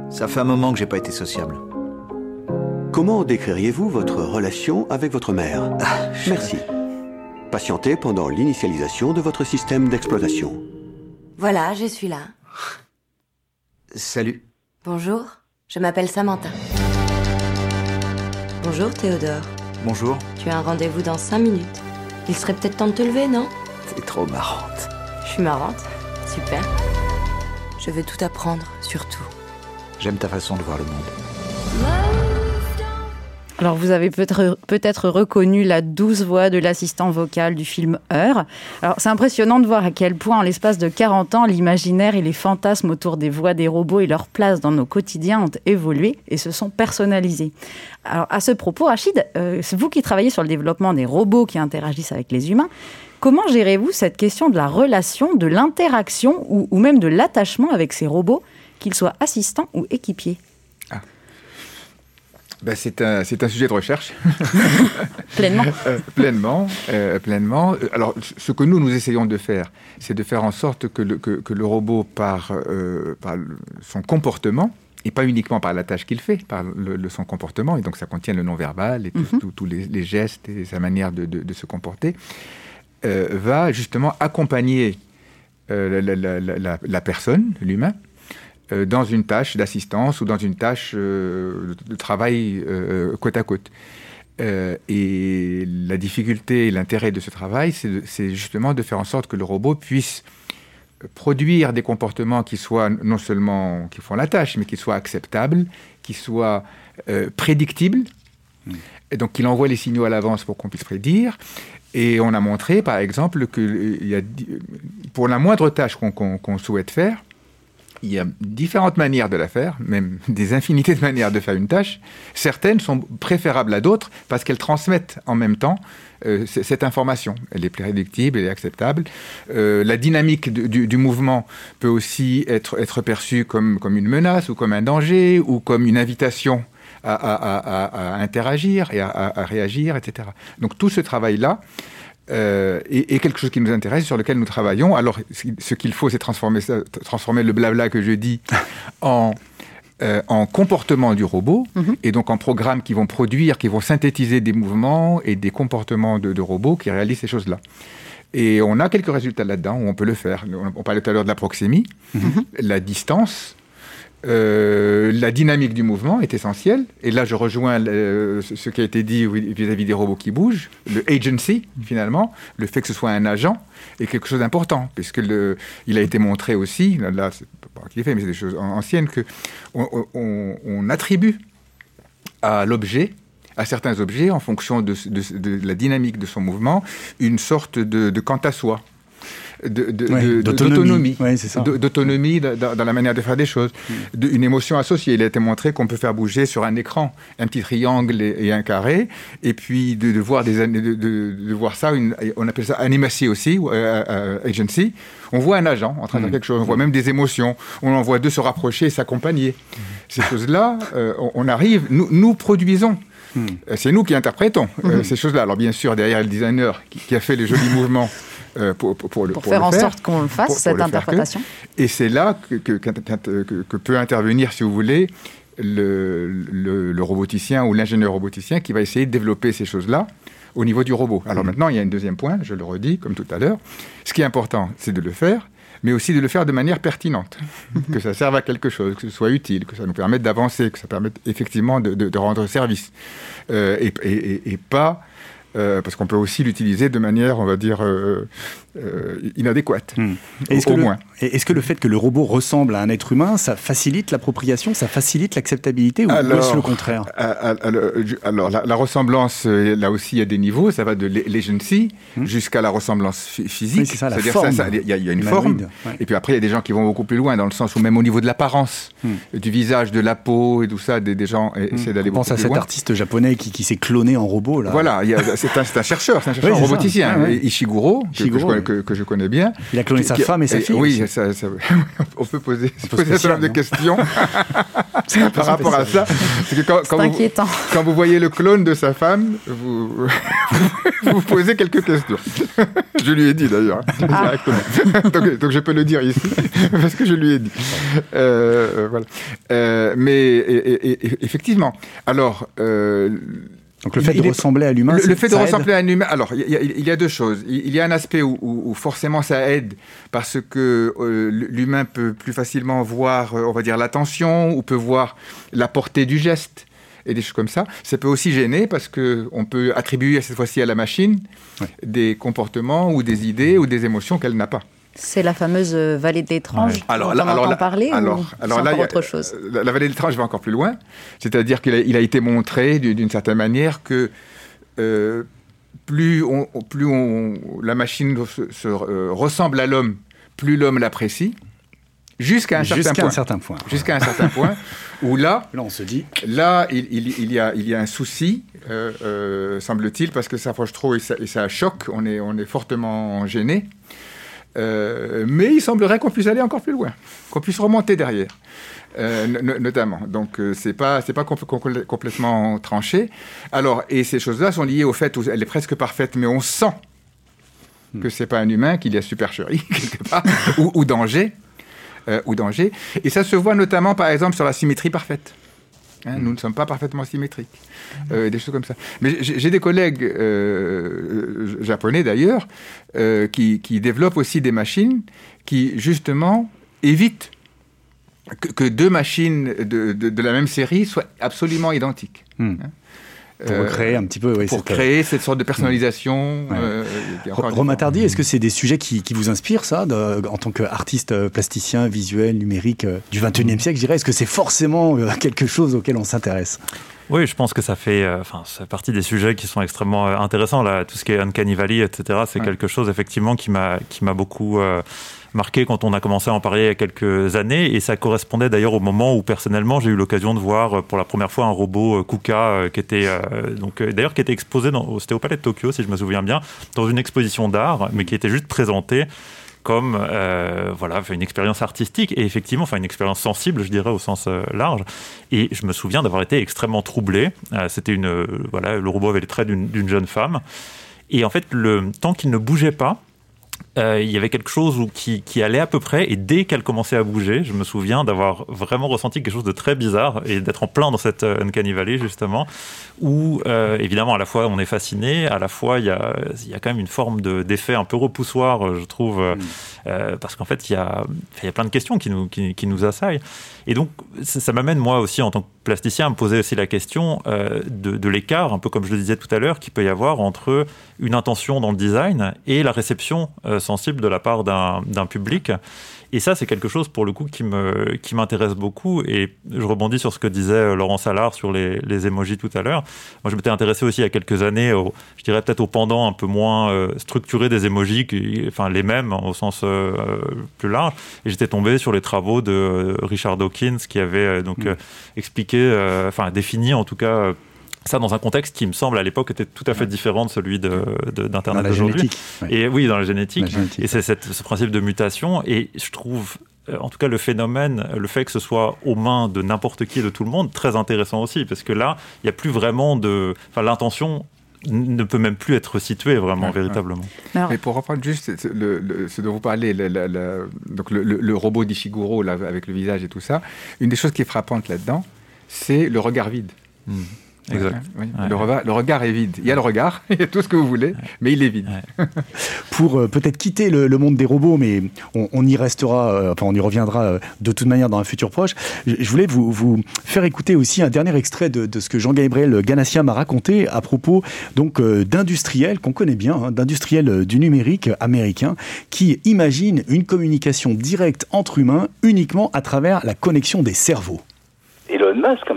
Ça fait un moment que j'ai pas été sociable. Comment décririez-vous votre relation avec votre mère? Merci. Patientez pendant l'initialisation de votre système d'exploitation. Voilà, je suis là. Salut. Bonjour, je m'appelle Samantha. Bonjour Théodore. Bonjour. Tu as un rendez-vous dans 5 minutes. Il serait peut-être temps de te lever, non? T'es trop marrante. Je suis marrante. Super. Je veux tout apprendre, surtout. J'aime ta façon de voir le monde. Alors, vous avez peut-être reconnu la douce voix de l'assistant vocal du film Heure. Alors, c'est impressionnant de voir à quel point, en l'espace de 40 ans, l'imaginaire et les fantasmes autour des voix des robots et leur place dans nos quotidiens ont évolué et se sont personnalisés. Alors, à ce propos, Rachid, euh, vous qui travaillez sur le développement des robots qui interagissent avec les humains. Comment gérez-vous cette question de la relation, de l'interaction ou même de l'attachement avec ces robots, qu'ils soient assistants ou équipiers? Ben, c'est un, c'est un sujet de recherche. <laughs> Pleinement. Euh, pleinement, euh, pleinement. Euh, Alors, ce- que nous, nous essayons de faire, c'est de faire en sorte que le, que, que le robot, par, euh, par son comportement, et pas uniquement par la tâche qu'il fait, par le, le- son comportement, et donc ça contient le non-verbal et tous Mhm. tous- les, les gestes et sa manière de, de- de se comporter, va justement accompagner la, la- la- personne, l'humain, dans une tâche d'assistance ou dans une tâche euh, de travail euh, côte à côte. Euh, et la difficulté et l'intérêt de ce travail, c'est justement de faire en sorte que le robot puisse produire des comportements qui soient non seulement qui font la tâche, mais qui soient acceptables, qui soient euh, prédictibles, et donc qu'il envoie les signaux à l'avance pour qu'on puisse prédire. Et on a montré, par exemple, que euh, y a, pour la moindre tâche qu'on souhaite faire, il y a différentes manières de la faire, même <laughs> des infinités de manières de faire une tâche. Certaines sont préférables à d'autres parce qu'elles transmettent en même temps euh, cette information. Elle est prédictible, elle est acceptable. Euh, la dynamique du, mouvement peut aussi être, perçue comme, une menace ou comme un danger ou comme une invitation à, interagir et à réagir, etc. Donc tout ce travail-là, euh, et, et quelque chose qui nous intéresse, sur lequel nous travaillons. Alors, ce qu'il faut, c'est transformer, le blabla que je dis <laughs> en, euh, en comportement du robot, Mhm. et donc en programmes qui vont produire, qui vont synthétiser des mouvements et des comportements de, de robots qui réalisent ces choses-là. Et on a quelques résultats là-dedans où on peut le faire. On, on parlait tout à l'heure de la proxémie, la distance. Euh, la dynamique du mouvement est essentielle. Et là, je rejoins ce qui a été dit vis-à-vis des robots qui bougent. Le agency, finalement, le fait que ce soit un agent, est quelque chose d'important, puisque il a été montré aussi, là, c'est pas qu'il est fait, mais c'est des choses anciennes, que on, attribue à l'objet à certains objets, en fonction de, la dynamique de son mouvement, une sorte de quant à soi d'autonomie, d'autonomie dans, la manière de faire des choses, mm. une émotion associée. Il a été montré qu'on peut faire bouger sur un écran un petit triangle et, un carré, et puis de, voir des de, voir ça, une, on appelle ça animacy aussi, euh, euh, agency. On voit un agent en train de faire mm. quelque chose, on voit même des émotions, on en voit deux se rapprocher et s'accompagner. Mm. Ces choses-là, euh, on, arrive, nous, nous produisons. C'est nous qui interprétons ces choses-là. Alors bien sûr, derrière le designer qui, qui a fait les jolis <laughs> mouvements euh, pour, faire en sorte qu'on le fasse, cette interprétation. et c'est là que, que, peut intervenir, si vous voulez, le, le, roboticien ou l'ingénieur roboticien qui va essayer de développer ces choses-là au niveau du robot. Alors mmh. maintenant, il y a un deuxième point, je le redis, comme tout à l'heure. Ce qui est important, c'est de le faire, mais aussi de le faire de manière pertinente, <laughs> que ça serve à quelque chose, que ce soit utile, que ça nous permette d'avancer, que ça permette effectivement de, rendre service, euh, et, et, et, pas parce qu'on peut aussi l'utiliser de manière, on va dire, euh, euh, inadéquate, hmm. est-ce au, que moins. Est-ce que le fait que le robot ressemble à un être humain, ça facilite l'appropriation, ça facilite l'acceptabilité, ou est-ce le contraire? Alors, la, ressemblance, là aussi, il y a des niveaux, ça va de l'agency hmm. jusqu'à la ressemblance physique. c'est ça. Il y, a une forme, et puis après, il y a des gens qui vont beaucoup plus loin, dans le sens où même au niveau de l'apparence, hmm. du visage, de la peau et tout ça, des, gens essaient d'aller beaucoup plus loin. Pense à cet artiste japonais qui, qui s'est cloné en robot. Là. Voilà, c'est un, chercheur, c'est un chercheur roboticien, Ishiguro, que, je connais bien. Il a cloné sa femme et sa fille. Oui, <laughs> on peut poser, un certain nombre de questions <laughs> <laughs> par rapport à ça. C'est quand, inquiétant. quand vous voyez le clone de sa femme, vous, vous posez quelques questions. je lui ai dit d'ailleurs, ah. donc, je peux le dire ici, parce que je lui ai dit. Euh, voilà. Euh, mais effectivement, alors... Euh, donc le fait de ressembler à l'humain, le, fait de ressembler à un humain. Alors il y, a deux choses. Il y a un aspect où, forcément ça aide parce que euh, l'humain peut plus facilement voir, euh, on va dire, l'attention ou peut voir la portée du geste et des choses comme ça. Ça peut aussi gêner parce que on peut attribuer cette fois-ci à la machine des comportements ou des idées ou des émotions qu'elle n'a pas. C'est la fameuse euh, vallée de l'étrange alors, dont on entend parler alors, ou alors là, autre chose? la, vallée de l'étrange va encore plus loin. C'est-à-dire qu'il a, il a, été montré d'une certaine manière que euh, plus, on, plus on, la machine se, euh, ressemble à l'homme, plus l'homme l'apprécie. Jusqu'à un, certain, un certain point. Jusqu'à un certain point où là, <laughs> là on se dit, là il, il, y, a, il y a un souci, semble-t-il, parce que ça approche trop et ça, et ça choque. On est, on est fortement gêné. Euh, mais il semblerait qu'on puisse aller encore plus loin, qu'on puisse remonter derrière, euh, notamment. Donc euh, c'est pas c'est pas complètement tranché. Alors et ces choses-là sont liées au fait où elle est presque parfaite, mais on sent que c'est pas un humain, qu'il y a supercherie <laughs> quelque part ou, danger. ou danger. Et ça se voit notamment, par exemple, sur la symétrie parfaite. Hein, nous ne sommes pas parfaitement symétriques. Euh, des choses comme ça. Mais j'ai des collègues euh, japonais d'ailleurs euh, qui, développent aussi des machines qui justement évitent que, deux machines de, la même série soient absolument identiques. Hmm. Hein. Pour créer un petit peu. pour créer cette sorte de personnalisation. Romain Tardy, est-ce que c'est des sujets qui, vous inspirent, ça, en tant qu'artiste plasticien, visuel, numérique du 21e siècle, je dirais? Est-ce que c'est forcément quelque chose auquel on s'intéresse? Oui, je pense que ça fait, euh, enfin, c'est partie des sujets qui sont extrêmement euh, intéressants. Là, tout ce qui est Uncanny Valley, etc. C'est quelque chose effectivement qui m'a qui m'a beaucoup euh, marqué quand on a commencé à en parler il y a quelques années. Et ça correspondait d'ailleurs au moment où personnellement j'ai eu l'occasion de voir pour la première fois un robot KUKA qui était donc d'ailleurs qui était exposé dans, c'était au Palais de Tokyo si je me souviens bien, dans une exposition d'art, mais qui était juste présenté comme euh, voilà, une expérience artistique et effectivement, enfin une expérience sensible, je dirais au sens euh, large. Et je me souviens d'avoir été extrêmement troublé. Euh, c'était une voilà, le robot avait les traits d'une jeune femme. Et en fait, le tant qu'il ne bougeait pas, euh, il y avait quelque chose qui, qui, allait à peu près, et dès qu'elle commençait à bouger, je me souviens d'avoir vraiment ressenti quelque chose de très bizarre et d'être en plein dans cette euh, Uncanny Valley, justement, où euh, évidemment, à la fois on est fasciné, à la fois il y a, il y a quand même une forme d'effet un peu repoussoir, je trouve, mm. parce qu'en fait, il y, a, il y a plein de questions qui nous, qui, qui nous assaillent. Et donc, ça, ça m'amène, moi aussi, en tant que plasticien, à me poser aussi la question de, de l'écart, un peu comme je le disais tout à l'heure, qu'il peut y avoir entre une intention dans le design et la réception sensible de la part d'un public. Et ça, c'est quelque chose, pour le coup, qui me qui m'intéresse beaucoup. Et je rebondis sur ce que disait euh, Laurent Salard sur les, les emojis tout à l'heure. Moi, je m'étais intéressé aussi il y a quelques années, au, je dirais peut-être au pendant un peu moins euh, structuré des emojis, qui, enfin les mêmes au sens euh, plus large. Et j'étais tombé sur les travaux de Richard Dawkins, qui avait donc mm. expliqué, enfin défini en tout cas ça dans un contexte qui me semble à l'époque était tout à fait différent de celui d'Internet d'aujourd'hui. Et oui, dans la génétique. et c'est ce principe de mutation. Et je trouve, euh, en tout cas, le phénomène, le fait que ce soit aux mains de n'importe qui et de tout le monde, très intéressant aussi. Parce que là, il n'y a plus vraiment de. Enfin, l'intention ne peut même plus être située vraiment, véritablement. Mais pour reprendre juste ce dont vous parlez, donc le, robot d'Ishiguro avec le visage et tout ça, une des choses qui est frappante là-dedans, c'est le regard vide. Mmh. Exact. Le, regard, est vide. Il y a le regard, <laughs> il y a tout ce que vous voulez, mais il est vide. <laughs> Pour euh, peut-être quitter le, monde des robots, mais on, y restera, euh, enfin on y reviendra euh, de toute manière dans un futur proche. Je, voulais vous, vous, faire écouter aussi un dernier extrait de, ce que Jean-Gabriel Ganassia m'a raconté à propos donc d'industriels qu'on connaît bien, hein, d'industriels du numérique américain, qui imaginent une communication directe entre humains uniquement à travers la connexion des cerveaux. Elon Musk,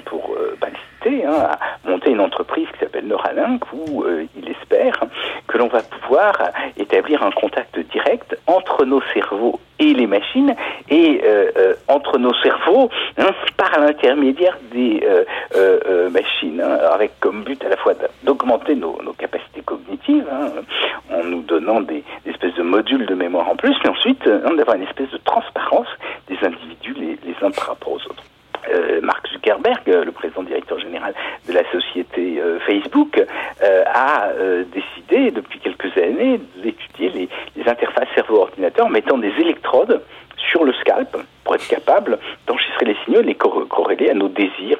Hein, à monter une entreprise qui s'appelle Neuralink où euh, il espère que l'on va pouvoir établir un contact direct entre nos cerveaux et les machines et euh, euh, entre nos cerveaux hein, par l'intermédiaire des machines, hein, avec comme but à la fois d'augmenter nos, capacités cognitives en nous donnant des, espèces de modules de mémoire en plus, mais ensuite d'avoir une espèce de transparence des individus les uns par rapport aux autres. Euh, Mark Zuckerberg, le président directeur général de la société euh, Facebook, euh, a décidé depuis quelques années d'étudier les, les interfaces cerveau-ordinateur en mettant des électrodes sur le scalp pour être capable d'enregistrer les signaux et les corréler à nos désirs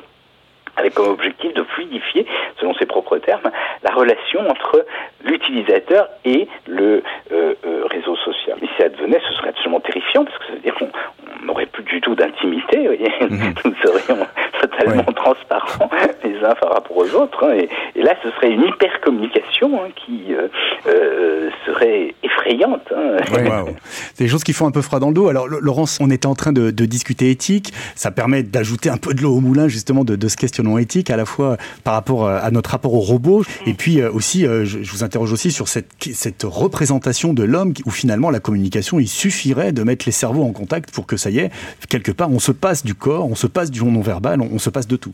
avec comme objectif de fluidifier, selon ses propres termes, la relation entre l'utilisateur et le réseau social. Et si ça devenait, ce serait absolument terrifiant, parce que ça veut dire qu'on n'aurait plus du tout d'intimité, mhm. <laughs> nous serions totalement transparents <laughs> les uns par rapport aux autres, hein. et, là ce serait une hyper communication hein, qui euh, euh, serait effrayante. Hein. C'est <laughs> des choses qui font un peu froid dans le dos. Alors Laurence, on était en train de, discuter éthique, ça permet d'ajouter un peu de l'eau au moulin justement de, ce questionnement éthique, à la fois par rapport à notre rapport au robot, et puis euh, aussi, je, vous interroge aussi sur cette, cette représentation de l'homme où finalement la communication, il suffirait de mettre les cerveaux en contact pour que ça y est, quelque part, on se passe du corps, on se passe du non-verbal, on, se passe de tout.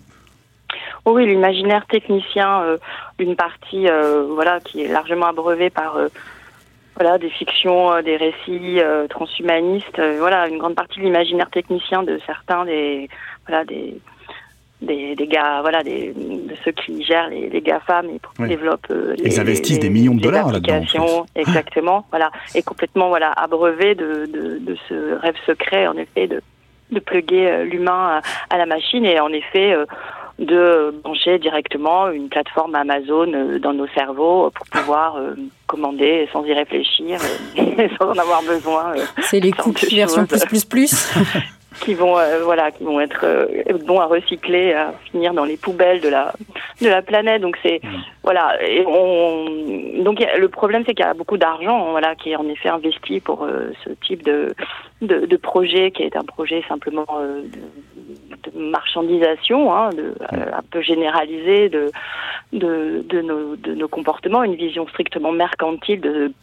Oh oui, l'imaginaire technicien, euh, une partie euh, voilà, qui est largement abreuvée par euh, voilà, des fictions, des récits transhumanistes. voilà, une grande partie de l'imaginaire technicien de certains des, voilà, des, des, des, gars, voilà, des, de ceux qui gèrent les, les GAFAM et développent. Euh, Ils investissent des millions de dollars là-dedans. Exactement, voilà, et complètement voilà abreuvé de, de, de, ce rêve secret, en effet, de, de pluguer euh, l'humain à, la machine et en effet. Euh, de brancher directement une plateforme Amazon dans nos cerveaux pour pouvoir commander sans y réfléchir, <laughs> sans en avoir besoin. C'est les cookies version plus plus plus. <laughs> qui vont euh, voilà qui vont être euh, bons à recycler à finir dans les poubelles de la de la planète donc c'est mm. voilà et on donc le problème c'est qu'il y a beaucoup d'argent voilà qui est en effet investi pour euh, ce type de, de, de projet qui est un projet simplement de, de, marchandisation hein, de mm. un peu généralisé de de, de, nos, de nos comportements une vision strictement mercantile de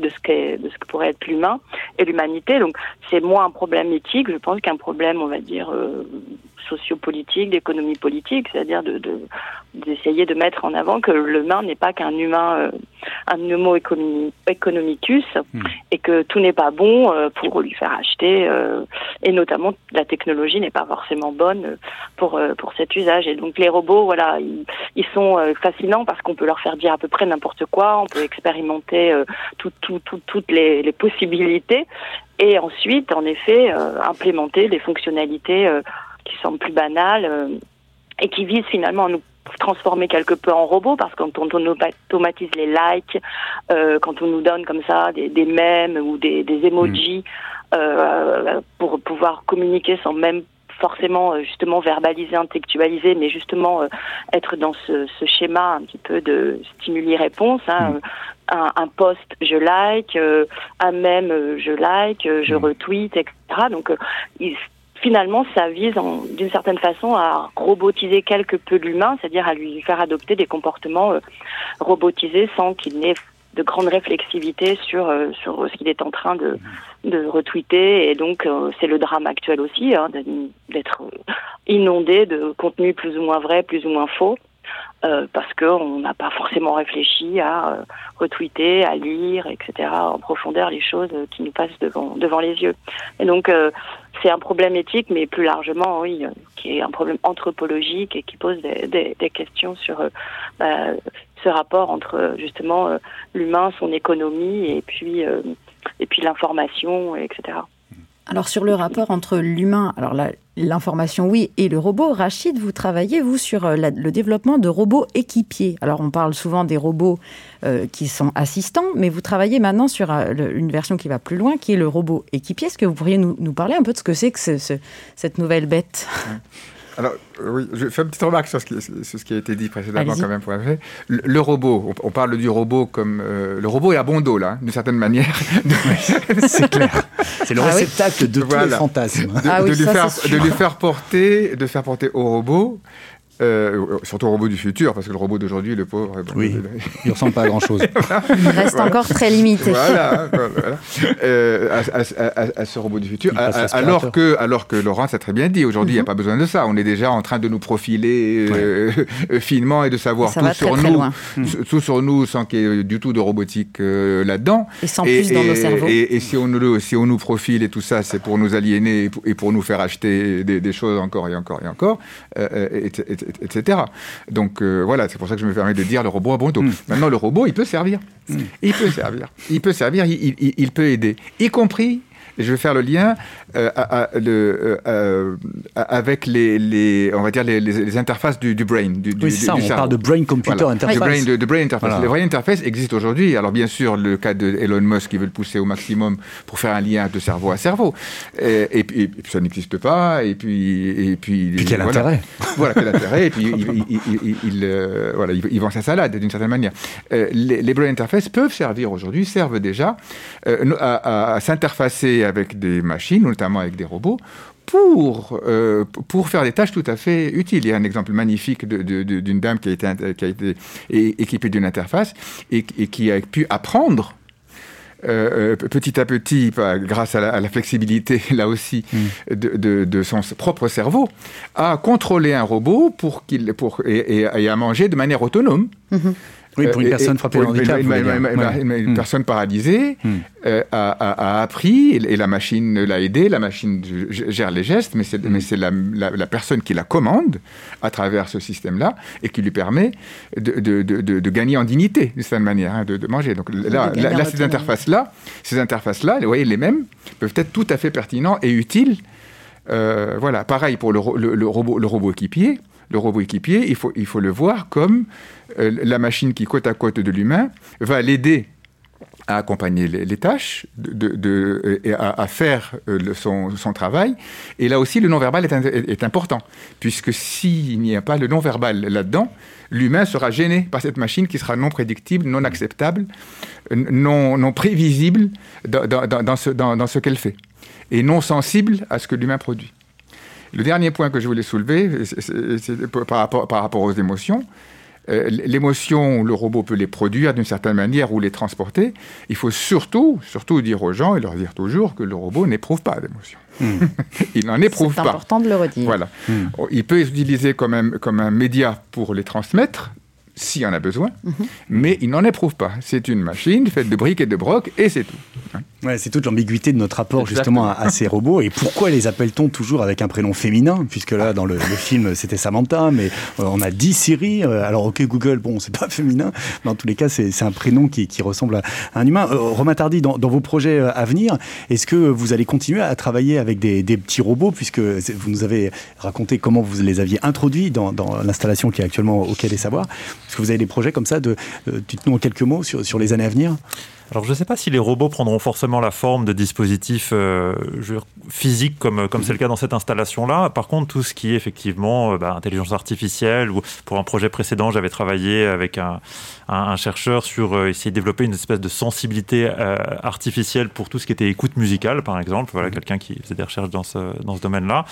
de ce, qu'est, de ce que pourrait être l'humain et l'humanité. Donc c'est moins un problème éthique, je pense, qu'un problème, on va dire, euh, sociopolitique, d'économie politique, c'est-à-dire de, d'essayer de, mettre en avant que l'humain n'est pas qu'un humain, euh, un homo economicus, hmm. et que tout n'est pas bon euh, pour lui faire acheter, euh, et notamment la technologie n'est pas forcément bonne pour pour cet usage. Et donc les robots, voilà, ils, ils sont fascinants parce qu'on peut leur faire dire à peu près n'importe quoi, on peut expérimenter tout, tout, toutes les, les possibilités, et ensuite, en effet, implémenter des fonctionnalités qui semblent plus banales et qui visent finalement à nous transformer quelque peu en robot parce que quand on automatise les likes, euh, quand on nous donne comme ça des, des mèmes ou des, des emojis mm. euh, pour pouvoir communiquer sans même forcément euh, justement verbaliser, intellectualiser, mais justement euh, être dans ce, ce, schéma un petit peu de stimuli-réponse. Hein, mm. un, un, post, je like, euh, un mème, je like, je mm. retweet, etc. Donc, il, finalement, ça vise d'une certaine façon à robotiser quelque peu l'humain, c'est-à-dire à lui faire adopter des comportements euh, robotisés sans qu'il n'ait de grande réflexivité sur euh, sur ce qu'il est en train de de retweeter et donc euh, c'est le drame actuel aussi hein, d'être inondé de contenus plus ou moins vrais, plus ou moins faux. Euh, parce qu'on n'a pas forcément réfléchi à euh, retweeter, à lire, etc., en profondeur les choses qui nous passent devant, les yeux. Et donc, euh, c'est un problème éthique, mais plus largement, oui, qui est un problème anthropologique et qui pose des, questions sur bah, ce rapport entre justement l'humain, son économie et puis, et puis l'information, etc. Alors sur le rapport entre l'humain, alors l'information oui, et le robot, Rachid, vous travaillez vous sur euh, le développement de robots équipiers. Alors on parle souvent des robots euh, qui sont assistants, mais vous travaillez maintenant sur euh, une version qui va plus loin, qui est le robot équipier. Est-ce que vous pourriez nous, parler un peu de ce que c'est que cette nouvelle bête? Alors, oui, je fais une petite remarque sur ce qui, ce qui a été dit précédemment, quand même, pour le, le, robot, on, parle du robot comme. Euh, le robot est à bon dos, là, d'une certaine manière. <laughs> c'est clair. C'est le ah réceptacle de tous les fantasmes. De, ah oui, lui faire, de lui faire porter, de faire porter au robot euh, surtout au robot du futur, parce que le robot d'aujourd'hui, le pauvre, bon, oui, il ne ressemble pas à grand-chose. <laughs> il reste encore très limité. Voilà, voilà. Euh, à, ce robot du futur. alors, que, alors que Laurence a très bien dit, aujourd'hui, il n'y a mhm. pas besoin de ça. On est déjà en train de nous profiler euh, <laughs> finement et de savoir tout sur, nous, tout sur nous sans qu'il y ait du tout de robotique là-dedans. Et sans plus dans nos cerveaux. Et, si, on nous, si on nous profile et tout ça, c'est pour nous aliéner et pour, nous faire acheter des, choses encore et encore et encore. Et, etc. Donc euh, voilà, c'est pour ça que je me permets de dire le robot à bon dos. Hmm. Maintenant, le robot, il peut servir. Hmm. Il peut servir. Il peut servir, il peut aider, y compris je vais faire le lien euh, euh, euh, avec les, on va dire les, interfaces du, brain. Du, oui, ça, on parle de brain-computer interface. Brain, de, brain interface. Les brain interface existent aujourd'hui. Alors bien sûr, le cas de Elon Musk qui veut le pousser au maximum pour faire un lien de cerveau à cerveau. Et, puis, ça n'existe pas. Et puis, et puis, puis quel intérêt Voilà, quel intérêt. Et puis il, voilà, il, vend sa salade d'une certaine manière. les, brain interfaces peuvent servir aujourd'hui, servent déjà à, à s'interfacer avec des machines, notamment avec des robots, pour, euh, pour faire des tâches tout à fait utiles. Il y a un exemple magnifique d'une dame qui a été, qui a été équipée d'une interface et, qui a pu apprendre euh, euh, petit à petit, grâce à la, flexibilité, <laughs> là aussi, mm. de, de, son propre cerveau, à contrôler un robot pour qu'il, pour, et, à manger de manière autonome. Mm-hmm. Oui, pour une euh, personne frappée de handicap. Une, personne paralysée hmm. euh, a, appris et la machine l'a aidé, la machine gère les gestes, mais c'est hmm. la, personne qui la commande à travers ce système-là et qui lui permet de, gagner en dignité, d'une certaine manière, hein, de, manger. Donc là, ces interfaces-là, ces interfaces-là, vous voyez, les mêmes, peuvent être tout à fait pertinents et utiles. Euh, voilà, pareil pour le, robot, le robot équipier. Le robot équipier, il faut, il faut le voir comme euh, la machine qui, côte à côte de l'humain, va l'aider à accompagner les, tâches, de, et à, faire euh, son, travail. Et là aussi, le non-verbal est, important, puisque s'il n'y a pas le non-verbal là-dedans, l'humain sera gêné par cette machine qui sera non prédictible, non acceptable, non, non prévisible dans, ce, dans ce qu'elle fait, et non sensible à ce que l'humain produit. Le dernier point que je voulais soulever, c'est par rapport, par rapport aux émotions, euh, l'émotion, le robot peut les produire d'une certaine manière ou les transporter. Il faut surtout, surtout dire aux gens et leur dire toujours que le robot n'éprouve pas d'émotion. Hmm. <laughs> il n'en éprouve pas. C'est important de le redire. Voilà. Hmm. Il peut être utilisé comme un, comme un média pour les transmettre, s'il y en a besoin, mhm. mais il n'en éprouve pas. C'est une machine faite de briques et de brocs et c'est tout. Ouais, c'est toute l'ambiguïté de notre rapport justement à, ces robots. Et pourquoi les appelle-t-on toujours avec un prénom féminin? Puisque là, dans le, film, c'était Samantha, mais euh, on a dit Siri. Euh, alors, ok, Google, bon, c'est pas <laughs> féminin, mais en tous les cas, c'est un prénom qui, ressemble à un humain. Euh, Romain Tardy, dans, vos projets à venir, est-ce que vous allez continuer à travailler avec des, petits robots? Puisque vous nous avez raconté comment vous les aviez introduits dans, l'installation qui est actuellement au Quai des Savoirs. Est-ce que vous avez des projets comme ça de, Dites-nous en quelques mots sur, sur les années à venir? Alors je ne sais pas si les robots prendront forcément la forme de dispositifs euh, physiques comme comme c'est le cas dans cette installation-là. Par contre, tout ce qui est effectivement euh, bah, intelligence artificielle ou pour un projet précédent, j'avais travaillé avec un, un, chercheur sur euh, essayer de développer une espèce de sensibilité artificielle pour tout ce qui était écoute musicale, par exemple. Voilà, mmh. quelqu'un qui faisait des recherches dans ce dans ce domaine-là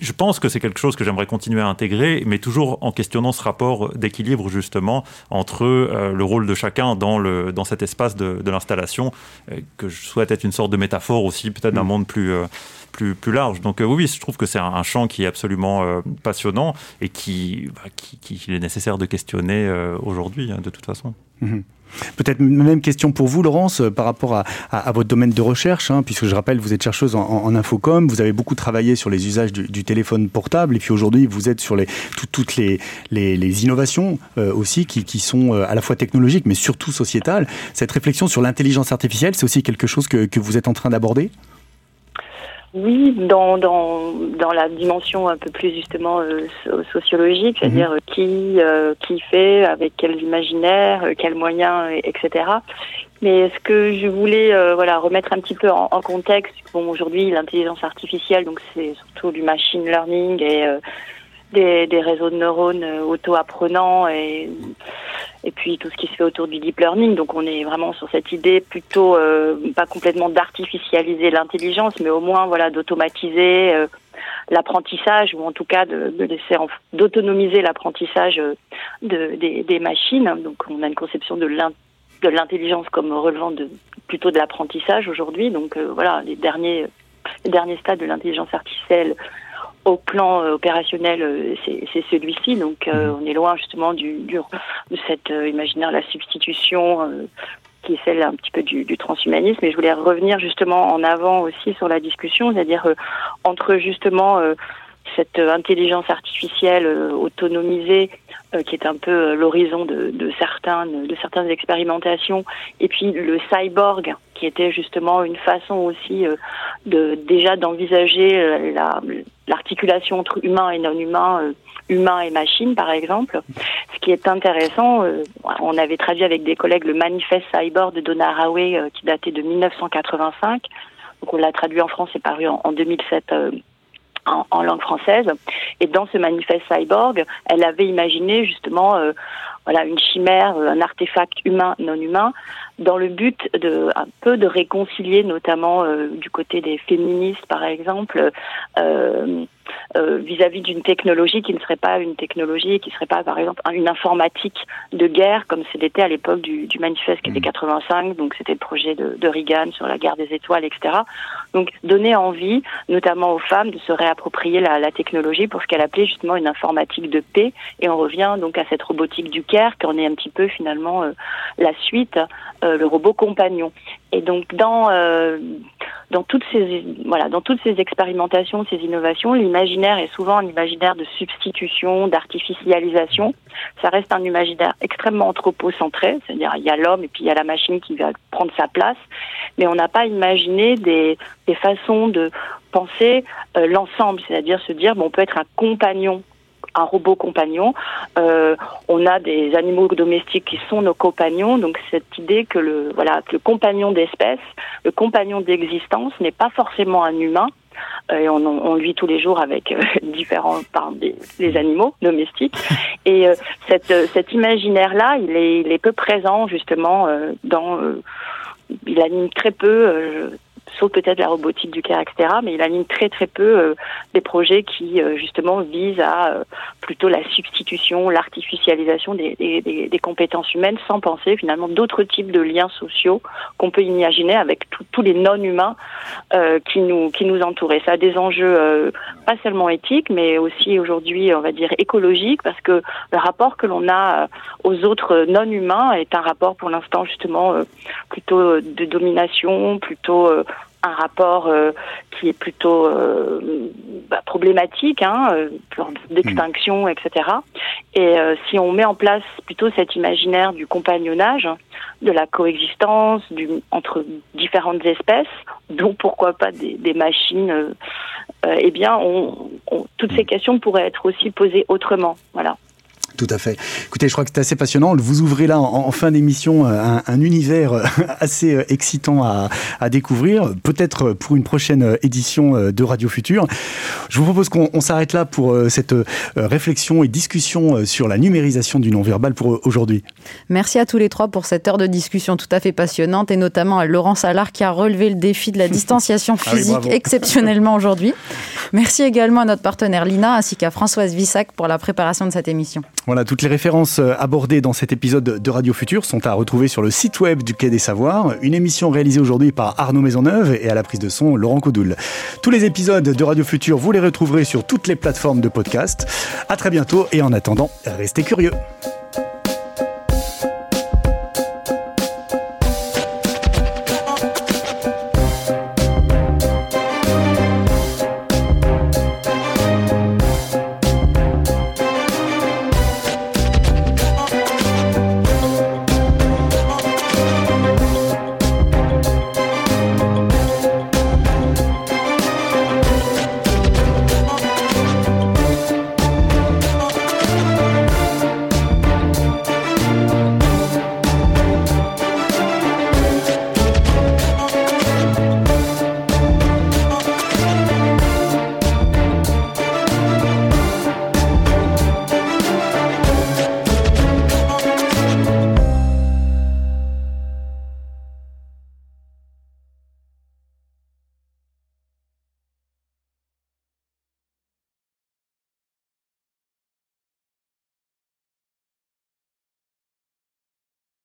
je pense que c'est quelque chose que j'aimerais continuer à intégrer, mais toujours en questionnant ce rapport d'équilibre justement entre euh, le rôle de chacun dans, le, dans cet espace de, l'installation, euh, que je souhaite être une sorte de métaphore aussi, peut-être d'un mm. monde plus, euh, plus, plus large. Donc oui, je trouve que c'est un, champ qui est absolument passionnant et qui, bah, qui, est nécessaire de questionner aujourd'hui, hein, de toute façon. Mm-hmm. Peut-être même question pour vous, Laurence, euh, par rapport à, votre domaine de recherche, hein, puisque je rappelle, vous êtes chercheuse en, infocom, vous avez beaucoup travaillé sur les usages du, téléphone portable, et puis aujourd'hui, vous êtes sur toutes les, innovations euh, aussi qui, sont euh, à la fois technologiques, mais surtout sociétales. Cette réflexion sur l'intelligence artificielle, c'est aussi quelque chose que vous êtes en train d'aborder? Oui, dans, dans, dans la dimension un peu plus justement euh, sociologique, c'est-à-dire euh, qui, euh, qui fait, avec quel imaginaire, quels moyens, etc. Mais ce que je voulais voilà remettre un petit peu en, en contexte, bon aujourd'hui l'intelligence artificielle, donc c'est surtout du machine learning et des, des réseaux de neurones auto-apprenants et et puis tout ce qui se fait autour du deep learning. Donc on est vraiment sur cette idée plutôt euh, pas complètement d'artificialiser l'intelligence, mais au moins voilà d'automatiser euh, l'apprentissage ou en tout cas de, de laisser d'autonomiser l'apprentissage euh, de, des, des, machines. Donc on a une conception de l'intelligence comme relevant de plutôt de l'apprentissage aujourd'hui. Donc voilà les derniers les derniers stades de l'intelligence artificielle au plan euh, opérationnel, euh, c'est celui-ci. Donc, euh, mhm. on est loin justement du, du de cette imaginaire la substitution qui est celle un petit peu du, du, transhumanisme. Et je voulais revenir justement en avant aussi sur la discussion, c'est-à-dire entre justement cette intelligence artificielle autonomisée qui est un peu l'horizon de, de, certains, de certaines expérimentations, et puis le cyborg qui était justement une façon aussi de déjà d'envisager la l'articulation entre humain et non humain, euh, humain et machine par exemple. Ce qui est intéressant, euh, on avait traduit avec des collègues le manifeste cyborg de Donna Haraway euh, qui datait de 1985. Donc on l'a traduit en France et paru en, 2007 en, en, langue française. Et dans ce manifeste cyborg, elle avait imaginé justement voilà une chimère, un artefact humain non humain dans le but de un peu de réconcilier, notamment euh, du côté des féministes, par exemple, euh, euh, vis-à-vis d'une technologie qui ne serait pas une technologie, qui serait pas, par exemple, une informatique de guerre, comme c'était à l'époque du, du, manifeste qui était 85, mmh. donc c'était le projet de, de, Reagan sur la guerre des étoiles, etc. Donc donner envie, notamment aux femmes, de se réapproprier la, la technologie pour ce qu'elle appelait justement une informatique de paix, et on revient donc à cette robotique du En est un petit peu finalement la suite euh, le robot compagnon. Et donc dans euh, dans toutes ces voilà dans toutes ces expérimentations, ces innovations, l'imaginaire est souvent un imaginaire de substitution, d'artificialisation. Ça reste un imaginaire extrêmement anthropocentré, c'est-à-dire il y a l'homme et puis il y a la machine qui va prendre sa place, mais on n'a pas imaginé des des façons de penser euh, l'ensemble, c'est-à-dire se dire bon on peut être un compagnon un robot compagnon. Euh, on a des animaux domestiques qui sont nos compagnons. Donc cette idée que le voilà que le compagnon d'espèce, le compagnon d'existence n'est pas forcément un humain. Euh, et on, on, vit tous les jours avec euh, <laughs> différents par des, les animaux domestiques. Et euh, cette, cet imaginaire-là, il est, il est peu présent justement dans. il anime très peu sauf peut-être la robotique du CARE, etc. Mais il aligne très très peu euh, des projets qui euh, justement visent à euh, plutôt la substitution, l'artificialisation des, des, des, compétences humaines, sans penser finalement d'autres types de liens sociaux qu'on peut imaginer avec tous les non-humains qui nous qui nous entourent. Et ça a des enjeux pas seulement éthiques, mais aussi aujourd'hui, on va dire écologiques, parce que le rapport que l'on a aux autres non-humains est un rapport pour l'instant justement plutôt de domination, plutôt un rapport euh, qui est plutôt euh, bah, problématique, hein, euh, d'extinction, etc. Et si on met en place plutôt cet imaginaire du compagnonnage, de la coexistence du, entre différentes espèces, dont pourquoi pas des, des machines, eh bien, on, on, toutes ces questions pourraient être aussi posées autrement. Voilà. Tout à fait. Écoutez, je crois que c'est assez passionnant. Vous ouvrez là, en, fin d'émission, euh, un, univers euh, <laughs> assez euh, excitant à, à découvrir, peut-être pour une prochaine édition de Radio Futur. Je vous propose qu'on s'arrête là pour cette réflexion et discussion sur la numérisation du non-verbal pour aujourd'hui. Merci à tous les trois pour cette heure de discussion tout à fait passionnante et notamment à Laurent Salard qui a relevé le défi de la <laughs> distanciation ah physique exceptionnellement aujourd'hui. Merci également à notre partenaire Lina ainsi qu'à Françoise Vissac pour la préparation de cette émission. Voilà, toutes les références euh, abordées dans cet épisode de Radio Futur sont à retrouver sur le site web du Quai des Savoirs. Une émission réalisée aujourd'hui par Arnaud Maisonneuve et à la prise de son Laurent Coudoul. Tous les épisodes de Radio Futur, vous les retrouverez sur toutes les plateformes de podcast. À très bientôt et en attendant, restez curieux.